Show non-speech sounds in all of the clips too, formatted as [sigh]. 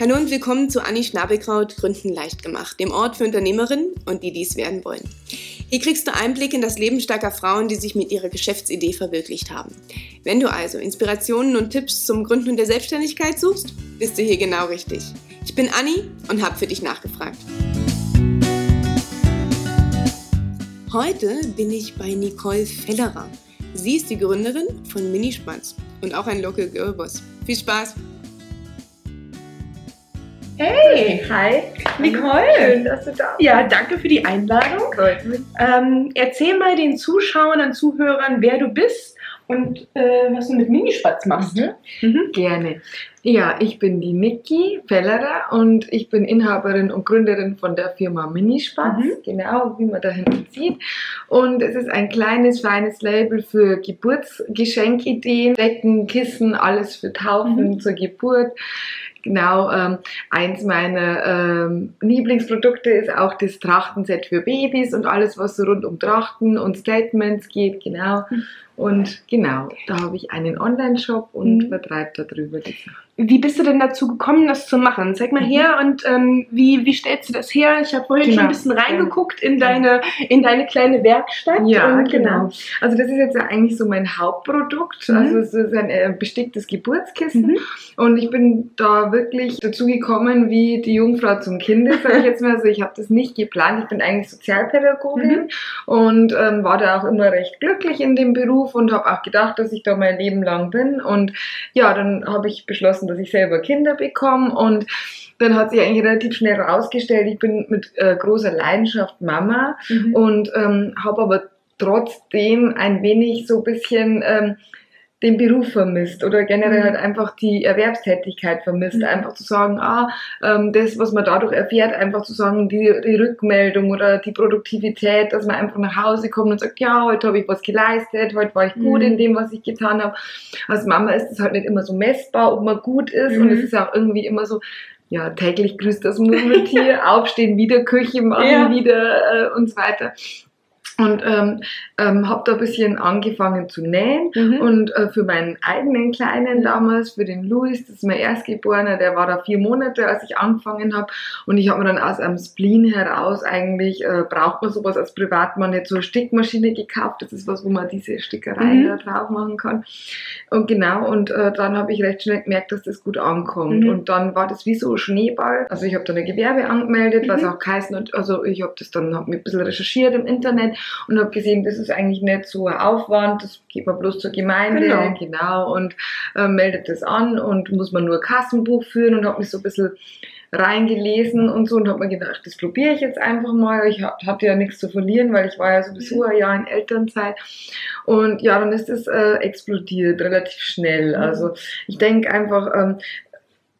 Hallo und willkommen zu Anni Schnabelkraut Gründen leicht gemacht, dem Ort für Unternehmerinnen und die dies werden wollen. Hier kriegst du Einblick in das Leben starker Frauen, die sich mit ihrer Geschäftsidee verwirklicht haben. Wenn du also Inspirationen und Tipps zum Gründen der Selbstständigkeit suchst, bist du hier genau richtig. Ich bin Anni und habe für dich nachgefragt. Heute bin ich bei Nicole Fellerer. Sie ist die Gründerin von Minispatz und auch ein Local Girl Boss. Viel Spaß! Hey! Hi! Nicole! Schön, dass du da bist. Ja, danke für die Einladung. Freut mich. Ähm, erzähl mal den Zuschauern und Zuhörern, wer du bist und äh, was du mit Minispatz machst. Mhm. Mhm. Gerne. Ja, ich bin die Niki Fellerer und ich bin Inhaberin und Gründerin von der Firma Minispatz, Mhm. genau wie man da hinten sieht. Und es ist ein kleines, feines Label für Geburtsgeschenkideen, Decken, Kissen, alles für Taufen Mhm. zur Geburt. Genau, ähm, eins meiner ähm, Lieblingsprodukte ist auch das Trachtenset für Babys und alles, was so rund um Trachten und Statements geht, genau. Mhm. Und genau, da habe ich einen Online-Shop und Mhm. vertreibe darüber die Sachen. Wie bist du denn dazu gekommen, das zu machen? Zeig mal Mhm. her und ähm, wie, wie stellst du das her? Ich habe vorhin schon Genau. ein bisschen reingeguckt in deine, in deine kleine Werkstatt. Ja, und, genau. Also das ist jetzt ja eigentlich so mein Hauptprodukt. Mhm. Also es ist ein äh, besticktes Geburtskissen. Mhm. Und ich bin da wirklich dazu gekommen wie die Jungfrau zum Kinde, sage ich jetzt mal. Also ich habe das nicht geplant. Ich bin eigentlich Sozialpädagogin und ähm, war da auch immer recht glücklich in dem Beruf und habe auch gedacht, dass ich da mein Leben lang bin. Und ja, dann habe ich beschlossen, dass ich selber Kinder bekomme und dann hat sich eigentlich relativ schnell herausgestellt, ich bin mit äh, großer Leidenschaft Mama Mhm. und ähm, habe aber trotzdem ein wenig so ein bisschen ähm, den Beruf vermisst oder generell Mhm. halt einfach die Erwerbstätigkeit vermisst. Mhm. Einfach zu sagen, ah, ähm, das, was man dadurch erfährt, einfach zu sagen, die, die Rückmeldung oder die Produktivität, dass man einfach nach Hause kommt und sagt, ja, heute habe ich was geleistet, heute war ich gut Mhm. in dem, was ich getan habe. Als Mama ist es halt nicht immer so messbar, ob man gut ist und Mhm. es ist auch irgendwie immer so, ja, täglich grüßt das Murmeltier, [laughs] aufstehen, wieder Küche machen, Ja. wieder äh, und so weiter. Und ähm, ähm, habe da ein bisschen angefangen zu nähen Mhm. und äh, für meinen eigenen Kleinen damals, für den Luis, das ist mein Erstgeborener, der war da vier Monate, als ich angefangen habe. Und ich habe mir dann aus einem Spleen heraus eigentlich, äh, braucht man sowas als Privatmann, jetzt so eine Stickmaschine gekauft. Das ist was, wo man diese Stickereien Mhm. da drauf machen kann. Und genau, und äh, dann habe ich recht schnell gemerkt, dass das gut ankommt. Mhm. Und dann war das wie so ein Schneeball. Also ich habe da eine Gewerbe angemeldet, was Mhm. auch geheißen hat, also ich habe das dann, habe mir ein bisschen recherchiert im Internet und habe gesehen, das ist eigentlich nicht so ein Aufwand, das geht man bloß zur Gemeinde, Genau. genau, und äh, meldet das an und muss man nur Kassenbuch führen und habe mich so ein bisschen reingelesen und so und habe mir gedacht, das probiere ich jetzt einfach mal. Ich hatte ja nichts zu verlieren, weil ich war ja sowieso ein Jahr in Elternzeit. Und ja, dann ist es äh, explodiert relativ schnell. Mhm. Also ich denke einfach, ähm,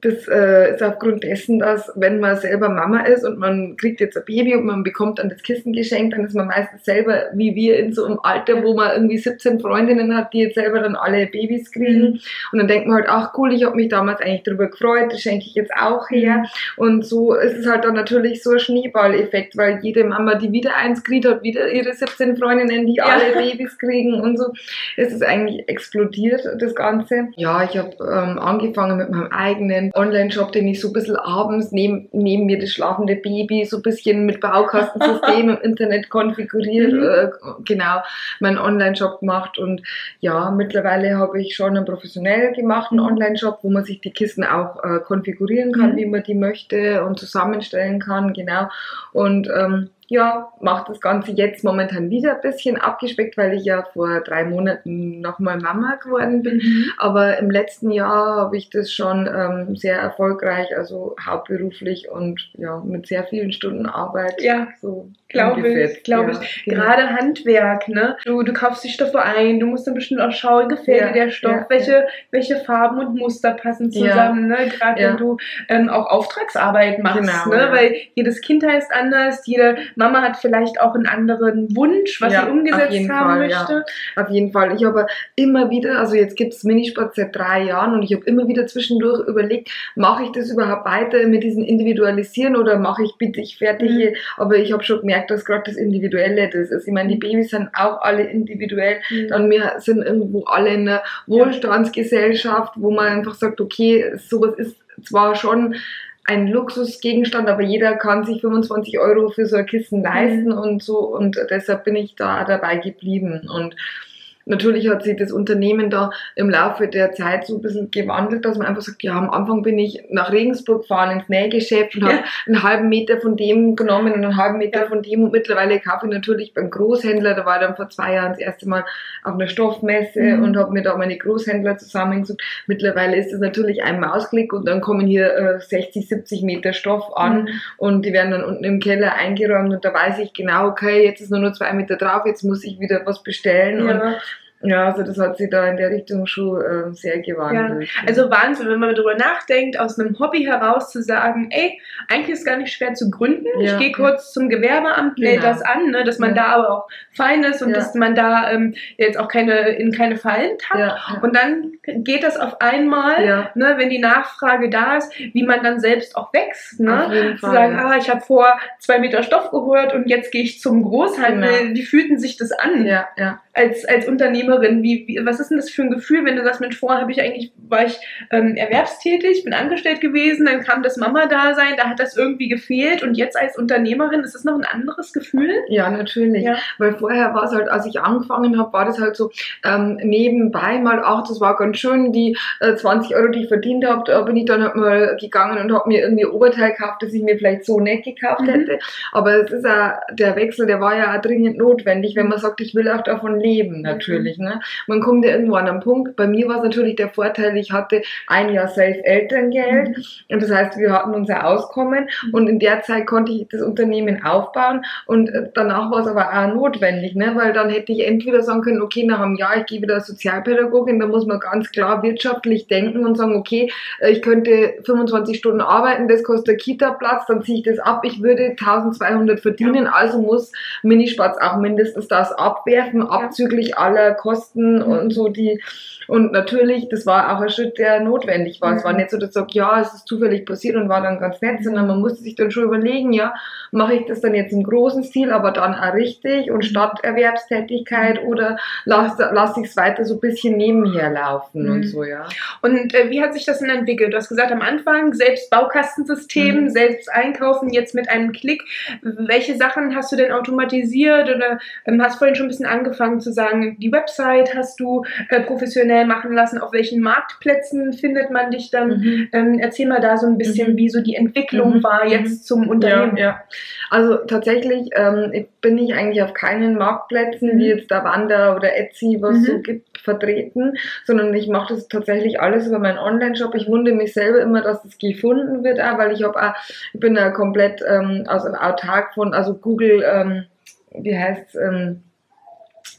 das äh, ist aufgrund dessen, dass wenn man selber Mama ist und man kriegt jetzt ein Baby und man bekommt dann das Kissen geschenkt, dann ist man meistens selber wie wir in so einem Alter, wo man irgendwie 17 Freundinnen hat, die jetzt selber dann alle Babys kriegen. Und dann denkt man halt, ach cool, ich habe mich damals eigentlich darüber gefreut, das schenke ich jetzt auch her. Und so ist es halt dann natürlich so ein Schneeballeffekt, weil jede Mama, die wieder eins kriegt, hat wieder ihre 17 Freundinnen, die Ja. alle Babys kriegen und so. Es ist eigentlich explodiert, das Ganze. Ja, ich habe ähm, angefangen mit meinem eigenen Online-Shop, den ich so ein bisschen abends neben, neben mir das schlafende Baby so ein bisschen mit Baukastensystem [laughs] im Internet konfiguriert, Mhm. äh, genau, meinen Online-Shop gemacht und ja, mittlerweile habe ich schon einen professionell gemachten Mhm. Online-Shop, wo man sich die Kisten auch äh, konfigurieren kann, Mhm. wie man die möchte und zusammenstellen kann, genau. Und ähm, ja, mache das Ganze jetzt momentan wieder ein bisschen abgespeckt, weil ich ja vor drei Monaten nochmal Mama geworden bin. Mhm. Aber im letzten Jahr habe ich das schon ähm, sehr erfolgreich, also hauptberuflich und ja, mit sehr vielen Stunden Arbeit Ja, so Glaube ich, glaube ja, ich. genau. Gerade Handwerk, ne? Du, du kaufst die Stoffe ein, du musst dann bestimmt auch schauen, gefällt Ja, dir der Stoff, ja, welche, welche Farben und Muster passen zusammen, ne? Gerade wenn du ähm, auch Auftragsarbeit machst, Genau, ne? ja. Weil jedes Kind heißt anders, jede Mama hat vielleicht auch einen anderen Wunsch, was sie umgesetzt haben Fall, möchte. Auf jeden Fall. Ich habe immer wieder, also jetzt gibt es Minisport seit drei Jahren und ich habe immer wieder zwischendurch überlegt, mache ich das überhaupt weiter mit diesem Individualisieren oder mache ich bitte ich fertige? Aber ich habe schon gemerkt, dass gerade das Individuelle das ist. Ich meine, die Babys sind auch alle individuell. Dann wir sind irgendwo alle in einer Wohlstandsgesellschaft, wo man einfach sagt, okay, sowas ist zwar schon ein Luxusgegenstand, aber jeder kann sich 25 Euro für so ein Kissen leisten und so und deshalb bin ich da dabei geblieben und Natürlich hat sich das Unternehmen da im Laufe der Zeit so ein bisschen gewandelt, dass man einfach sagt, ja, am Anfang bin ich nach Regensburg gefahren ins Nähgeschäft und ja. habe einen halben Meter von dem genommen und einen halben Meter von dem und mittlerweile kaufe ich natürlich beim Großhändler, da war ich dann vor zwei Jahren das erste Mal auf einer Stoffmesse mhm. und habe mir da meine Großhändler zusammengesucht. Mittlerweile ist es natürlich ein Mausklick und dann kommen hier äh, 60, 70 Meter Stoff an mhm. und die werden dann unten im Keller eingeräumt und da weiß ich genau, okay, jetzt ist nur noch zwei Meter drauf, jetzt muss ich wieder was bestellen ja. und ja, also das hat sich da in der Richtung schon äh, sehr gewandelt. Ja. Also Wahnsinn, wenn man darüber nachdenkt, aus einem Hobby heraus zu sagen, ey, eigentlich ist es gar nicht schwer zu gründen. Ja. Ich gehe kurz zum Gewerbeamt, melde genau. das an, ne, dass man ja. da aber auch fein ist und dass man da ähm, jetzt auch keine in keine Fallen tappt. Und dann geht das auf einmal, ne, wenn die Nachfrage da ist, wie man dann selbst auch wächst. Ne? Zu sagen, ah, ich habe vor zwei Meter Stoff geholt und jetzt gehe ich zum Großhandel. Genau. Wie fühlten sich das an? Ja, ja als, als Unternehmerin? Wie, wie, was ist denn das für ein Gefühl, wenn du sagst, Mensch, vorher habe ich eigentlich, war ich ähm, erwerbstätig, bin angestellt gewesen, dann kam das Mama-Dasein, da hat das irgendwie gefehlt und jetzt als Unternehmerin, ist das noch ein anderes Gefühl? Ja, natürlich. Ja. Weil vorher war es halt, als ich angefangen habe, war das halt so ähm, nebenbei mal, auch das war ganz schön, die äh, 20 Euro, die ich verdient habe, da bin ich dann halt mal gegangen und habe mir irgendwie Oberteil gekauft, das ich mir vielleicht so nicht gekauft mhm. hätte. Aber es ist auch, der Wechsel, der war ja auch dringend notwendig, wenn man sagt, ich will auch davon leben mhm. natürlich. Ne? Man kommt ja irgendwo an einen Punkt. Bei mir war es natürlich der Vorteil, ich hatte ein Jahr Safe Elterngeld mhm. und das heißt, wir hatten unser Auskommen mhm. und in der Zeit konnte ich das Unternehmen aufbauen und äh, danach war es aber auch notwendig, ne? weil dann hätte ich entweder sagen können, okay, nach einem Jahr, ich gehe wieder Sozialpädagogin, da muss man ganz klar wirtschaftlich denken und sagen, okay, äh, ich könnte 25 Stunden arbeiten, das kostet Kita-Platz, dann ziehe ich das ab, ich würde 1200 verdienen, ja. also muss Minispatz auch mindestens das abwerfen, ab abzüglich aller Kosten und so die und natürlich, das war auch ein Schritt, der notwendig war. Mhm. Es war nicht so, dass ich sage, ja, es ist zufällig passiert und war dann ganz nett, sondern man musste sich dann schon überlegen, ja, mache ich das dann jetzt im großen Stil, aber dann auch richtig und mhm. statt Erwerbstätigkeit oder lasse lass ich es weiter so ein bisschen nebenher laufen mhm. und so, ja. Und äh, wie hat sich das denn entwickelt? Du hast gesagt, am Anfang selbst Baukastensystem, mhm. selbst einkaufen, jetzt mit einem Klick. Welche Sachen hast du denn automatisiert oder ähm, hast vorhin schon ein bisschen angefangen zu sagen, die Website hast du äh, professionell schnell machen lassen? Auf welchen Marktplätzen findet man dich dann? Mhm. Ähm, erzähl mal da so ein bisschen, mhm. wie so die Entwicklung mhm. war jetzt zum Unternehmen. Ja, ja. Also tatsächlich ähm, bin ich eigentlich auf keinen Marktplätzen, wie mhm. jetzt der Wander oder Etsy, was mhm. so gibt, vertreten, sondern ich mache das tatsächlich alles über meinen Online-Shop. Ich wundere mich selber immer, dass das gefunden wird, auch, weil ich habe auch, ich bin da komplett ähm, aus einem autark von, also Google, ähm, wie heißt es, ähm,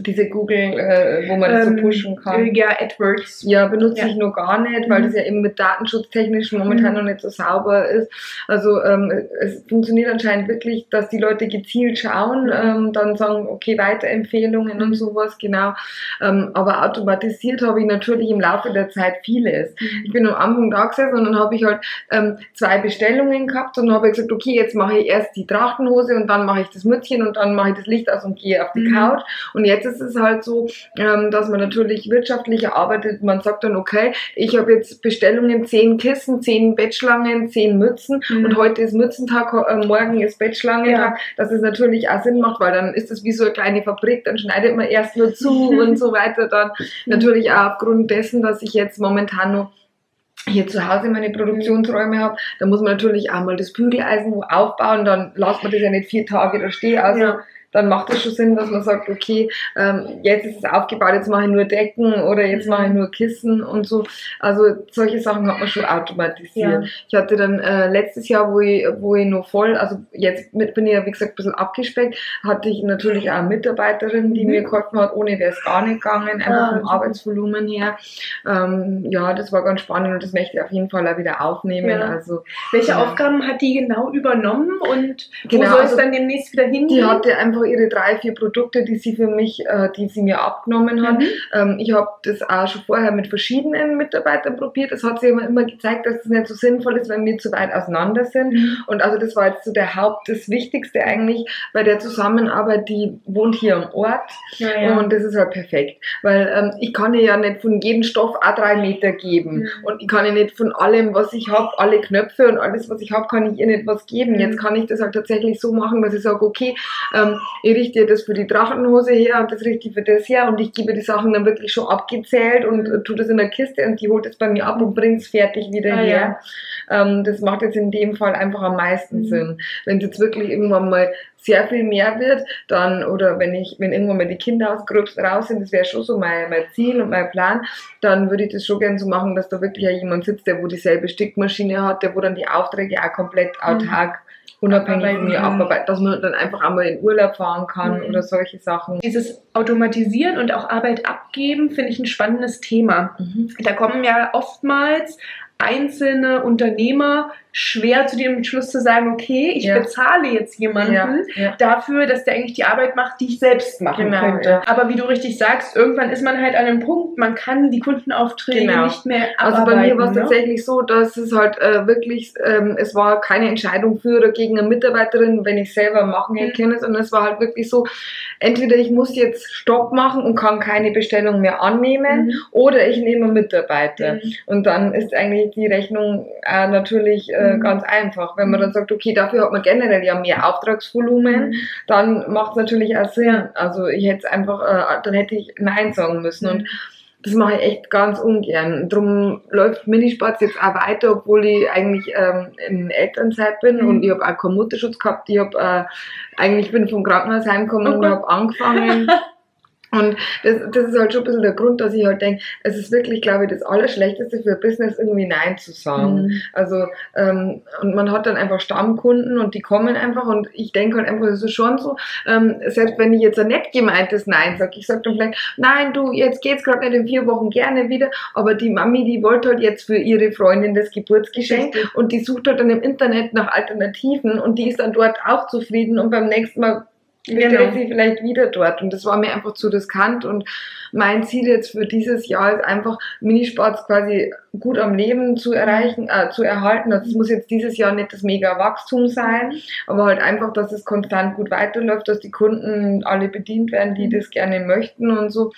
diese Google, äh, wo man das so ähm, pushen kann. Ja, AdWords. Ja, benutze ja. ich nur gar nicht, weil mhm. das ja eben mit datenschutztechnisch momentan mhm. noch nicht so sauber ist. Also ähm, es funktioniert anscheinend wirklich, dass die Leute gezielt schauen, mhm. ähm, dann sagen, okay, Weiterempfehlungen und sowas, genau. Ähm, aber automatisiert habe ich natürlich im Laufe der Zeit vieles. Mhm. Ich bin am Anfang da gesessen und dann habe ich halt ähm, zwei Bestellungen gehabt und dann habe ich gesagt, okay, jetzt mache ich erst die Trachtenhose und dann mache ich das Mützchen und dann mache ich das Licht aus und gehe auf die mhm. Couch. Und jetzt ist es halt so, ähm, dass man natürlich wirtschaftlich arbeitet. Man sagt dann, okay, ich habe jetzt Bestellungen, zehn Kissen, zehn Bettschlangen, zehn Mützen mhm. und heute ist Mützentag, äh, morgen ist Bettschlangentag, ja. dass es natürlich auch Sinn macht, weil dann ist es wie so eine kleine Fabrik, dann schneidet man erst nur zu [laughs] und so weiter. Dann mhm. natürlich auch aufgrund dessen, dass ich jetzt momentan noch hier zu Hause meine Produktionsräume habe, da muss man natürlich auch mal das Bügeleisen aufbauen, dann lasst man das ja nicht vier Tage da stehen. Also ja dann macht es schon Sinn, dass man sagt, okay, ähm, jetzt ist es aufgebaut, jetzt mache ich nur Decken oder jetzt mache ich nur Kissen und so. Also solche Sachen hat man schon automatisiert. Ja. Ich hatte dann äh, letztes Jahr, wo ich, wo ich nur voll, also jetzt mit, bin ich ja wie gesagt ein bisschen abgespeckt, hatte ich natürlich auch eine Mitarbeiterin, die mhm. mir geholfen hat, ohne wäre es gar nicht gegangen, einfach ah, vom Arbeitsvolumen her. Ähm, ja, das war ganz spannend und das möchte ich auf jeden Fall auch wieder aufnehmen. Ja. Also, Welche ja. Aufgaben hat die genau übernommen und genau, wo soll es also, dann demnächst wieder hingehen? Die hatte einfach einfach ihre drei, vier Produkte, die sie für mich, äh, die sie mir abgenommen hat. Mhm. Ähm, ich habe das auch schon vorher mit verschiedenen Mitarbeitern probiert. Es hat sich immer, immer gezeigt, dass es nicht so sinnvoll ist, wenn wir zu weit auseinander sind. Mhm. Und also das war jetzt so der Haupt, das Wichtigste eigentlich bei der Zusammenarbeit, die wohnt hier am Ort. Ja, ja. Und das ist halt perfekt. Weil ähm, ich kann ihr ja nicht von jedem Stoff auch drei Meter geben. Mhm. Und ich kann ihr nicht von allem, was ich habe, alle Knöpfe und alles, was ich habe, kann ich ihr nicht was geben. Jetzt mhm. kann ich das halt tatsächlich so machen, dass ich sage, okay, ähm, ich richte das für die Drachenhose her und das richte ich für das her und ich gebe die Sachen dann wirklich schon abgezählt und äh, tue das in der Kiste und die holt es bei mir ab und bringt es fertig wieder ah, her. Ja. Ähm, das macht jetzt in dem Fall einfach am meisten mhm. Sinn. Wenn es jetzt wirklich irgendwann mal sehr viel mehr wird, dann, oder wenn ich, wenn irgendwann mal die Kinder aus Gröbst raus sind, das wäre schon so mein, mein Ziel und mein Plan, dann würde ich das schon gerne so machen, dass da wirklich jemand sitzt, der wo dieselbe Stickmaschine hat, der wo dann die Aufträge auch komplett mhm. Unabhängig von mir abarbeitet, dass man dann einfach einmal in Urlaub fahren kann mhm. oder solche Sachen. Dieses Automatisieren und auch Arbeit abgeben finde ich ein spannendes Thema. Mhm. Da kommen ja oftmals einzelne Unternehmer schwer zu dem Entschluss zu sagen, okay, ich ja. bezahle jetzt jemanden ja, ja. dafür, dass der eigentlich die Arbeit macht, die ich selbst machen genau, könnte. Aber wie du richtig sagst, irgendwann ist man halt an einem Punkt, man kann die Kundenaufträge genau. nicht mehr. Also bei mir war es ne? tatsächlich so, dass es halt äh, wirklich, ähm, es war keine Entscheidung für oder gegen eine Mitarbeiterin, wenn ich selber machen hätte mhm. können, sondern es war halt wirklich so, entweder ich muss jetzt Stopp machen und kann keine Bestellung mehr annehmen mhm. oder ich nehme Mitarbeiter. Mhm. Und dann ist eigentlich die Rechnung äh, natürlich äh, mhm. ganz einfach. Wenn man dann sagt, okay, dafür hat man generell ja mehr Auftragsvolumen, mhm. dann macht es natürlich auch Sinn. Also ich hätte es einfach, äh, dann hätte ich Nein sagen müssen. Und mhm. das mache ich echt ganz ungern. Darum läuft Minispatz jetzt auch weiter, obwohl ich eigentlich ähm, in Elternzeit bin mhm. und ich habe auch keinen Mutterschutz gehabt. Ich habe äh, eigentlich bin vom Krankenhaus heimgekommen okay. und habe angefangen. [laughs] Und das, das ist halt schon ein bisschen der Grund, dass ich halt denke, es ist wirklich, glaube ich, das Allerschlechteste für Business, irgendwie Nein zu sagen. Mhm. Also, ähm, und man hat dann einfach Stammkunden und die kommen einfach und ich denke halt einfach, es ist schon so, ähm, selbst wenn ich jetzt ein nett gemeintes Nein sage, ich sage dann vielleicht, nein, du, jetzt geht's gerade nicht in vier Wochen gerne wieder, aber die Mami, die wollte halt jetzt für ihre Freundin das Geburtsgeschenk und die sucht halt dann im Internet nach Alternativen und die ist dann dort auch zufrieden und beim nächsten Mal genau. sie vielleicht wieder dort. Und das war mir einfach zu riskant. Und mein Ziel jetzt für dieses Jahr ist einfach, Minisports quasi gut am Leben zu erreichen, äh, zu erhalten. Also es muss jetzt dieses Jahr nicht das mega Wachstum sein, aber halt einfach, dass es konstant gut weiterläuft, dass die Kunden alle bedient werden, die das gerne möchten und so.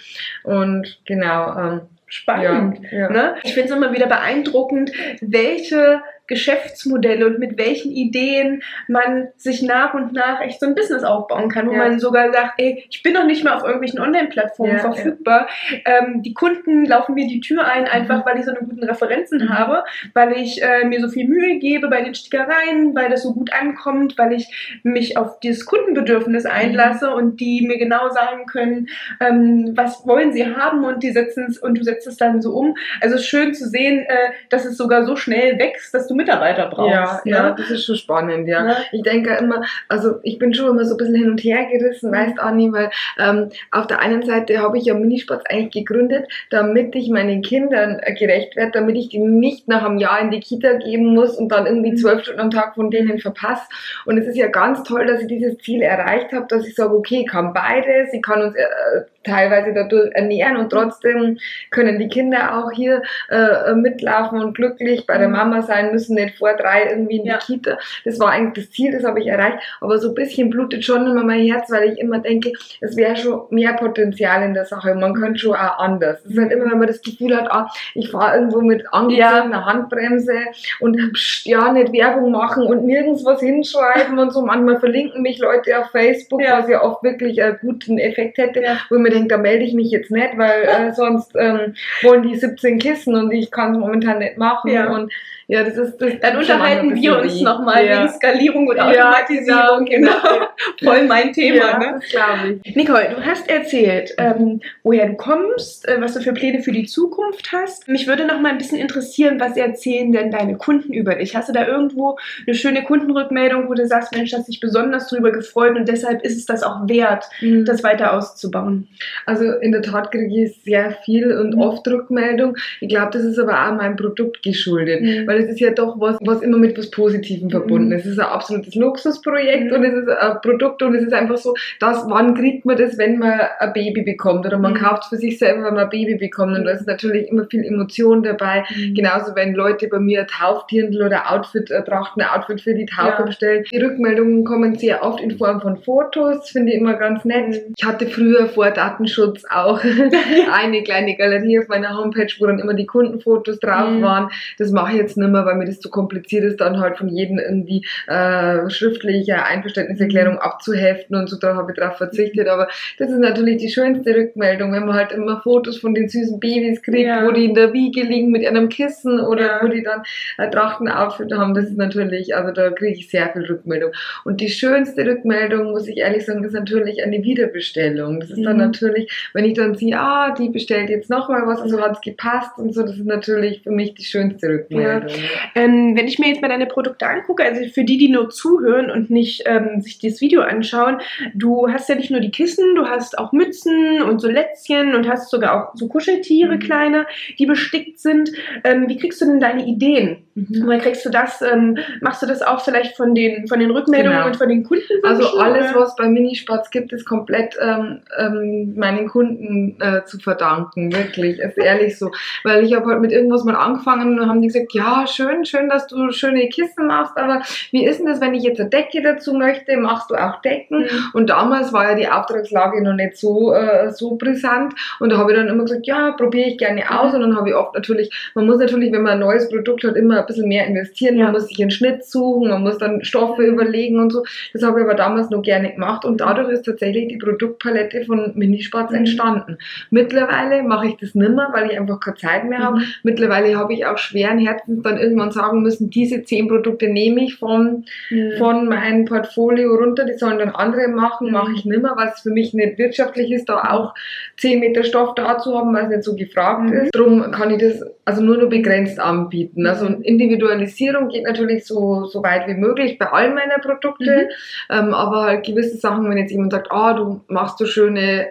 Und genau. Ähm, Spannend. Ja, ja. Ne? Ich finde es immer wieder beeindruckend, welche Geschäftsmodelle und mit welchen Ideen man sich nach und nach echt so ein Business aufbauen kann, wo ja. man sogar sagt, ey, ich bin noch nicht mehr auf irgendwelchen Online-Plattformen ja, verfügbar. Ja. Ähm, die Kunden laufen mir die Tür ein, einfach mhm. weil ich so eine guten Referenzen mhm. habe, weil ich äh, mir so viel Mühe gebe bei den Stickereien, weil das so gut ankommt, weil ich mich auf dieses Kundenbedürfnis einlasse mhm. und die mir genau sagen können, ähm, was wollen sie haben und die setzen es und du setzt es dann so um. Also schön zu sehen, äh, dass es sogar so schnell wächst, dass du Mitarbeiter brauchst. Ja, ne? ja, das ist schon spannend, ja. ja. Ich denke immer, also ich bin schon immer so ein bisschen hin und her gerissen, mhm. weißt Anni, weil ähm, auf der einen Seite habe ich ja Minisports eigentlich gegründet, damit ich meinen Kindern äh, gerecht werde, damit ich die nicht nach einem Jahr in die Kita geben muss und dann irgendwie mhm. zwölf Stunden am Tag von denen verpasse. Und es ist ja ganz toll, dass ich dieses Ziel erreicht habe, dass ich sage, okay, ich kann beides, ich kann uns äh, teilweise dadurch ernähren und trotzdem können die Kinder auch hier äh, mitlaufen und glücklich bei der mhm. Mama sein, müssen nicht vor drei irgendwie in die ja. Kita. Das war eigentlich das Ziel, das habe ich erreicht. Aber so ein bisschen blutet schon immer mein Herz, weil ich immer denke, es wäre schon mehr Potenzial in der Sache. Man könnte schon auch anders. Es ist halt immer, wenn man das Gefühl hat, ah, ich fahre irgendwo mit angezogener ja. Handbremse und pst, ja, nicht Werbung machen und nirgends was hinschreiben und so. Manchmal verlinken mich Leute auf Facebook, ja. was ja oft wirklich einen guten Effekt hätte, wo ich mir denke, da melde ich mich jetzt nicht, weil äh, sonst ähm, wollen die 17 Kissen und ich kann es momentan nicht machen. Ja. Und ja, das ist das Dann unterhalten wir uns nochmal ja. wegen Skalierung und Automatisierung. Genau, genau. genau. [laughs] Voll mein Thema. Ja, ne? glaube ich. Nicole, du hast erzählt, ähm, woher du kommst, äh, was du für Pläne für die Zukunft hast. Mich würde noch mal ein bisschen interessieren, was erzählen denn deine Kunden über dich? Hast du da irgendwo eine schöne Kundenrückmeldung, wo du sagst, Mensch, hast dich besonders drüber gefreut und deshalb ist es das auch wert, mhm. das weiter auszubauen? Also in der Tat kriege ich sehr viel und mhm. oft Rückmeldung. Ich glaube, das ist aber auch meinem Produkt geschuldet, mhm. Weil es ist ja doch was, was immer mit was Positivem verbunden ist. Es ist ein absolutes Luxusprojekt mhm. und es ist ein Produkt und es ist einfach so, dass wann kriegt man das, wenn man ein Baby bekommt oder man mhm. kauft es für sich selber, wenn man ein Baby bekommt und da ist natürlich immer viel Emotion dabei. Mhm. Genauso wenn Leute bei mir Taufdirndl oder Outfit äh, trachten, ein Outfit für die Taufe ja. bestellen. Die Rückmeldungen kommen sehr oft in Form von Fotos, finde ich immer ganz nett. Mhm. Ich hatte früher vor Datenschutz auch [laughs] eine kleine Galerie auf meiner Homepage, wo dann immer die Kundenfotos drauf mhm. waren. Das mache ich jetzt nicht mehr, weil mir das zu kompliziert ist, dann halt von jedem irgendwie äh, schriftliche Einverständniserklärung mhm. abzuheften und so da habe ich drauf verzichtet. Aber das ist natürlich die schönste Rückmeldung, wenn man halt immer Fotos von den süßen Babys kriegt, ja. wo die in der Wiege liegen mit einem Kissen oder ja. wo die dann äh, Trachtenauftritte haben. Das ist natürlich, also da kriege ich sehr viel Rückmeldung. Und die schönste Rückmeldung, muss ich ehrlich sagen, ist natürlich eine Wiederbestellung. Das ist mhm. dann natürlich, wenn ich dann sehe, ah, die bestellt jetzt nochmal was, also hat es gepasst und so, das ist natürlich für mich die schönste Rückmeldung. Ja. Ähm, wenn ich mir jetzt mal deine Produkte angucke, also für die, die nur zuhören und nicht ähm, sich das Video anschauen, du hast ja nicht nur die Kissen, du hast auch Mützen und so Lätzchen und hast sogar auch so Kuscheltiere, mhm. kleine, die bestickt sind. Ähm, wie kriegst du denn deine Ideen? Mhm. Woher kriegst du das? Ähm, machst du das auch vielleicht von den, von den Rückmeldungen genau. und von den Kunden? Also alles, oder? was bei Minisports gibt, ist komplett ähm, ähm, meinen Kunden äh, zu verdanken, wirklich, ist ehrlich so. Weil ich habe halt mit irgendwas mal angefangen und haben die gesagt, ja, schön, schön, dass du schöne Kissen machst, aber wie ist denn das, wenn ich jetzt eine Decke dazu möchte, machst du auch Decken? Mhm. Und damals war ja die Auftragslage noch nicht so, äh, so brisant und da habe ich dann immer gesagt, ja, probiere ich gerne aus mhm. und dann habe ich oft natürlich, man muss natürlich, wenn man ein neues Produkt hat, immer ein bisschen mehr investieren, ja. man muss sich einen Schnitt suchen, man muss dann Stoffe überlegen und so. Das habe ich aber damals noch gerne gemacht und dadurch ist tatsächlich die Produktpalette von Minisports mhm. entstanden. Mittlerweile mache ich das nimmer, weil ich einfach keine Zeit mehr habe. Mhm. Mittlerweile habe ich auch schweren Herzens dann irgendwann sagen müssen, diese zehn Produkte nehme ich von, mhm. von meinem Portfolio runter, die sollen dann andere machen, mache ich nimmer, weil es für mich nicht wirtschaftlich ist, da auch zehn Meter Stoff da zu haben, weil es nicht so gefragt mhm. ist. Darum kann ich das also nur nur begrenzt anbieten. Also Individualisierung geht natürlich so, so weit wie möglich bei all meiner Produkte, mhm. ähm, aber halt gewisse Sachen, wenn jetzt jemand sagt, ah, oh, du machst so schöne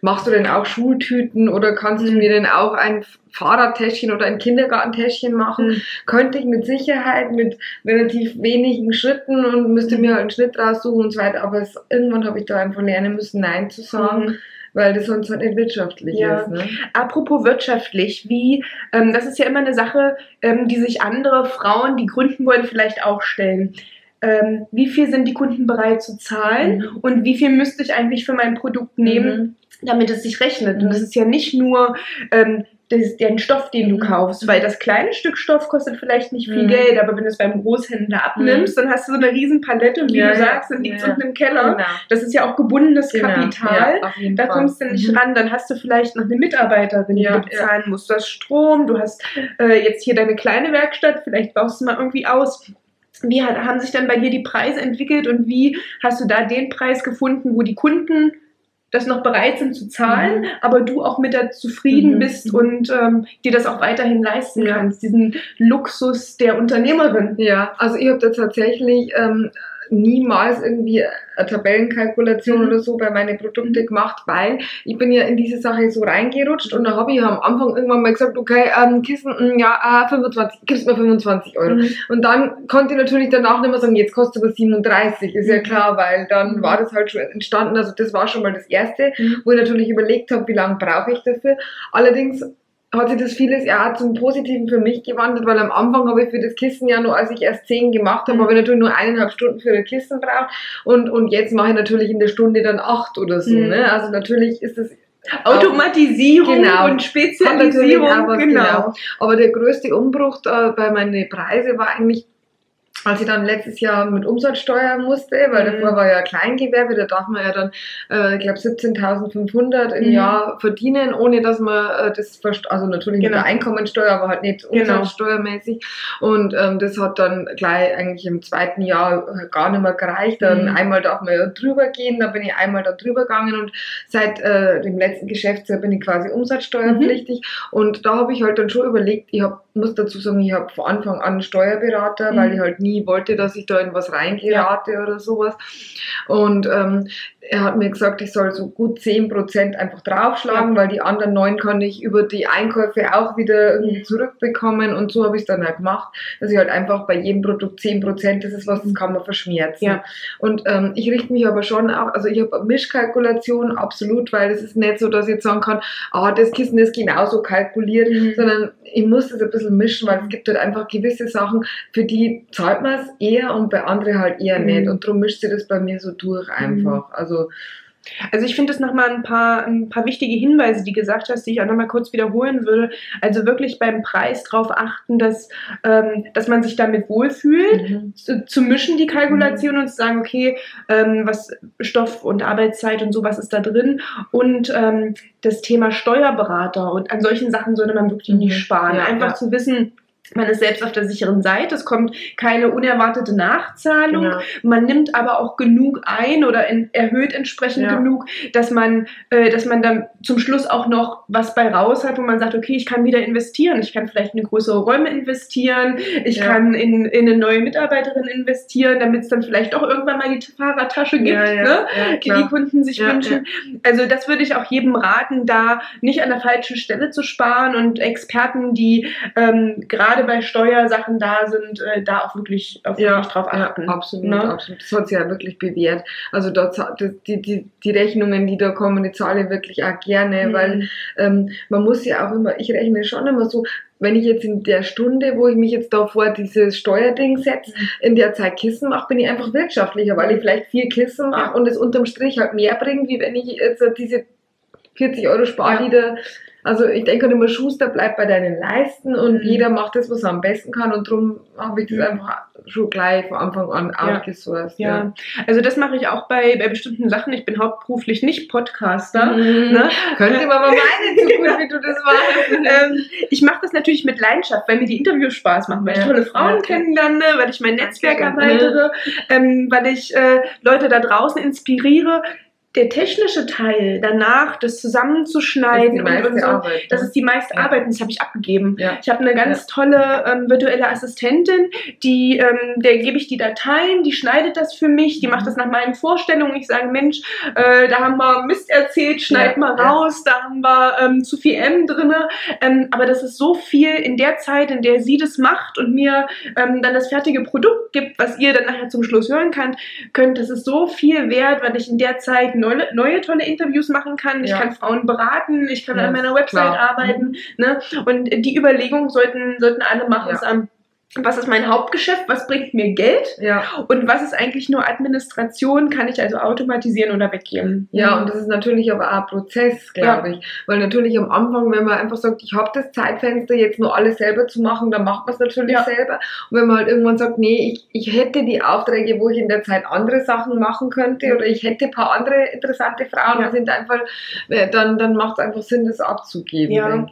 Machst du denn auch Schultüten oder kannst mhm. du mir denn auch ein Fahrradtäschchen oder ein Kindergartentäschchen machen? Mhm. Könnte ich mit Sicherheit mit relativ wenigen Schritten und müsste mir halt einen Schnitt raussuchen und so weiter. Aber es, irgendwann habe ich da einfach lernen müssen, Nein zu sagen. Mhm weil das sonst halt nicht wirtschaftlich ja. ist. Ne? Apropos wirtschaftlich, wie, ähm, das ist ja immer eine Sache, ähm, die sich andere Frauen, die gründen wollen, vielleicht auch stellen. Ähm, wie viel sind die Kunden bereit zu zahlen mhm. und wie viel müsste ich eigentlich für mein Produkt nehmen, mhm. damit es sich rechnet. Und es mhm. ist ja nicht nur ähm, das, den Stoff, den du mhm. kaufst, weil das kleine Stück Stoff kostet vielleicht nicht viel mhm. Geld, aber wenn du es beim Großhändler abnimmst, mhm. dann hast du so eine riesen Palette und wie ja, du sagst, dann liegt es ja. unten im Keller. Genau. Das ist ja auch gebundenes genau. Kapital. Ja, da kommst du nicht ran. Dann hast du vielleicht noch eine Mitarbeiterin, die du bezahlen musst. Du hast Strom, du hast äh, jetzt hier deine kleine Werkstatt, vielleicht baust du mal irgendwie aus. Wie haben sich dann bei dir die Preise entwickelt und wie hast du da den Preis gefunden, wo die Kunden das noch bereit sind zu zahlen, mhm. aber du auch mit der zufrieden mhm. bist und ähm, dir das auch weiterhin leisten ja. kannst, diesen Luxus der Unternehmerin. Ja, also ich habe da tatsächlich ähm, niemals irgendwie eine Tabellenkalkulation mhm. oder so bei meinen Produkten mhm. gemacht, weil ich bin ja in diese Sache so reingerutscht und da habe ich am Anfang irgendwann mal gesagt, okay, ähm, Kissen, mh, mm, ja, äh, 25, gibst mir 25 Euro. Mhm. Und dann konnte ich natürlich danach nicht mehr sagen, jetzt kostet aber 37, ist ja mhm. klar, weil dann mhm. war das halt schon entstanden, also das war schon mal das Erste, mhm. wo ich natürlich überlegt habe, wie lange brauche ich dafür. Allerdings hat sich das vieles ja zum Positiven für mich gewandelt, weil am Anfang habe ich für das Kissen ja nur, als ich erst zehn gemacht habe, mhm. habe ich natürlich nur eineinhalb Stunden für das Kissen braucht und, und jetzt mache ich natürlich in der Stunde dann acht oder so. Mhm. Ne? Also natürlich ist das Automatisierung genau. und Spezialisierung, aber, genau. genau. Aber der größte Umbruch da bei meinen Preisen war eigentlich als ich dann letztes Jahr mit Umsatzsteuer musste, weil mhm. davor war ja Kleingewerbe, da darf man ja dann, äh, ich glaube, 17.500 im mhm. Jahr verdienen, ohne dass man äh, das, also natürlich genau. mit der Einkommensteuer, aber halt nicht genau. umsatzsteuermäßig. Und ähm, das hat dann gleich eigentlich im zweiten Jahr gar nicht mehr gereicht. Dann mhm. einmal darf man ja drüber gehen, dann bin ich einmal da drüber gegangen und seit äh, dem letzten Geschäftsjahr bin ich quasi umsatzsteuerpflichtig. Mhm. Und da habe ich halt dann schon überlegt, ich hab, muss dazu sagen, ich habe von Anfang an einen Steuerberater, weil mhm. ich halt nie nie wollte, dass ich da in was reingerate ja. oder sowas. Und ähm, er hat mir gesagt, ich soll so gut 10% einfach draufschlagen, ja. weil die anderen 9 kann ich über die Einkäufe auch wieder irgendwie mhm. zurückbekommen. Und so habe ich es dann halt gemacht, dass ich halt einfach bei jedem Produkt 10%, das ist was, das kann man verschmerzen. Ja. Und ähm, ich richte mich aber schon auch, also ich habe Mischkalkulation absolut, weil es ist nicht so, dass ich jetzt sagen kann, ah, das Kissen ist genauso kalkuliert, mhm. sondern ich muss das ein bisschen mischen, weil es gibt halt einfach gewisse Sachen, für die zahlt man es eher und bei anderen halt eher mhm. nicht. Und darum mischt sich das bei mir so durch einfach. Mhm. Also also ich finde es nochmal ein paar, ein paar wichtige Hinweise, die gesagt hast, die ich auch nochmal kurz wiederholen würde. Also wirklich beim Preis darauf achten, dass, ähm, dass man sich damit wohlfühlt, mhm. zu, zu, mischen die Kalkulation mhm. und zu sagen, okay, ähm, was Stoff und Arbeitszeit und sowas ist da drin und ähm, das Thema Steuerberater und an solchen Sachen sollte man wirklich mhm. nicht sparen. Ja, Einfach ja. zu wissen, man ist selbst auf der sicheren Seite, es kommt keine unerwartete Nachzahlung, genau. man nimmt aber auch genug ein oder in, erhöht entsprechend ja. genug, dass man, äh, dass man dann zum Schluss auch noch was bei raus hat, wo man sagt, okay, ich kann wieder investieren, ich kann vielleicht in größere Räume investieren, ich ja. kann in, in eine neue Mitarbeiterin investieren, damit es dann vielleicht auch irgendwann mal die Fahrradtasche gibt, ja, ne? die die Kunden sich wünschen. Also das würde ich auch jedem raten, da nicht an der falschen Stelle zu sparen und Experten, die ähm, gerade gerade bei Steuersachen da sind, äh, da auch wirklich, auf ja, drauf achten. Ja, absolut, ne? absolut. Das hat sich ja wirklich bewährt. Also dort, die, die, die Rechnungen, die da kommen, die zahle ich wirklich auch gerne, mhm. weil ähm, man muss ja auch immer, ich rechne schon immer so, wenn ich jetzt in der Stunde, wo ich mich jetzt da vor dieses Steuerding setze, mhm. in der Zeit Kissen mache, bin ich einfach wirtschaftlicher, weil ich vielleicht vier Kissen mache und es unterm Strich halt mehr bringt, wie wenn ich jetzt diese 40 Euro spare, ja. die da also ich denke immer, Schuster bleibt bei deinen Leisten und mhm. jeder macht das, was er am besten kann und darum habe ich das einfach schon gleich von Anfang an ja. outgesourced. Ja. ja. also das mache ich auch bei, bei bestimmten Sachen. Ich bin hauptberuflich nicht Podcaster. Mhm. Ne? Könnte man mal meinen, so gut wie du das machst. [laughs] ähm, ich mache das natürlich mit Leidenschaft, weil mir die Interviews Spaß machen, weil ich tolle Frauen kennenlerne, weil ich mein Netzwerk erweitere, ähm, weil ich äh, Leute da draußen inspiriere, der technische Teil danach, das zusammenzuschneiden das ist und, und so, Arbeit, das ist die meiste ja. Arbeit und das habe ich abgegeben. Ja. Ich habe eine ganz ja. tolle ähm, virtuelle Assistentin, die, ähm, der gebe ich die Dateien, die schneidet das für mich, die macht das nach meinen Vorstellungen. Ich sage, Mensch, äh, da haben wir Mist erzählt, schneid mal raus, da haben wir ähm, zu viel M drin. Ähm, aber das ist so viel in der Zeit, in der sie das macht und mir ähm, dann das fertige Produkt gibt, was ihr dann nachher zum Schluss hören könnt, könnt das ist so viel wert, weil ich in der Zeit neue, neue tolle Interviews machen kann. Ich ja. kann Frauen beraten, ich kann ja, an meiner Website klar. arbeiten. Ne? Und die Überlegung sollten, sollten alle machen. Ja was ist mein Hauptgeschäft, was bringt mir Geld ja. und was ist eigentlich nur Administration, kann ich also automatisieren oder weggeben. Ja, und das ist natürlich aber auch ein Prozess, glaube ja. ich. Weil natürlich am Anfang, wenn man einfach sagt, ich habe das Zeitfenster, jetzt nur alles selber zu machen, dann macht man es natürlich ja. selber. Und wenn man halt irgendwann sagt, nee, ich, ich hätte die Aufträge, wo ich in der Zeit andere Sachen machen könnte oder ich hätte ein paar andere interessante Frauen, ja. sind einfach, äh, dann, dann macht es einfach Sinn, das abzugeben, ja.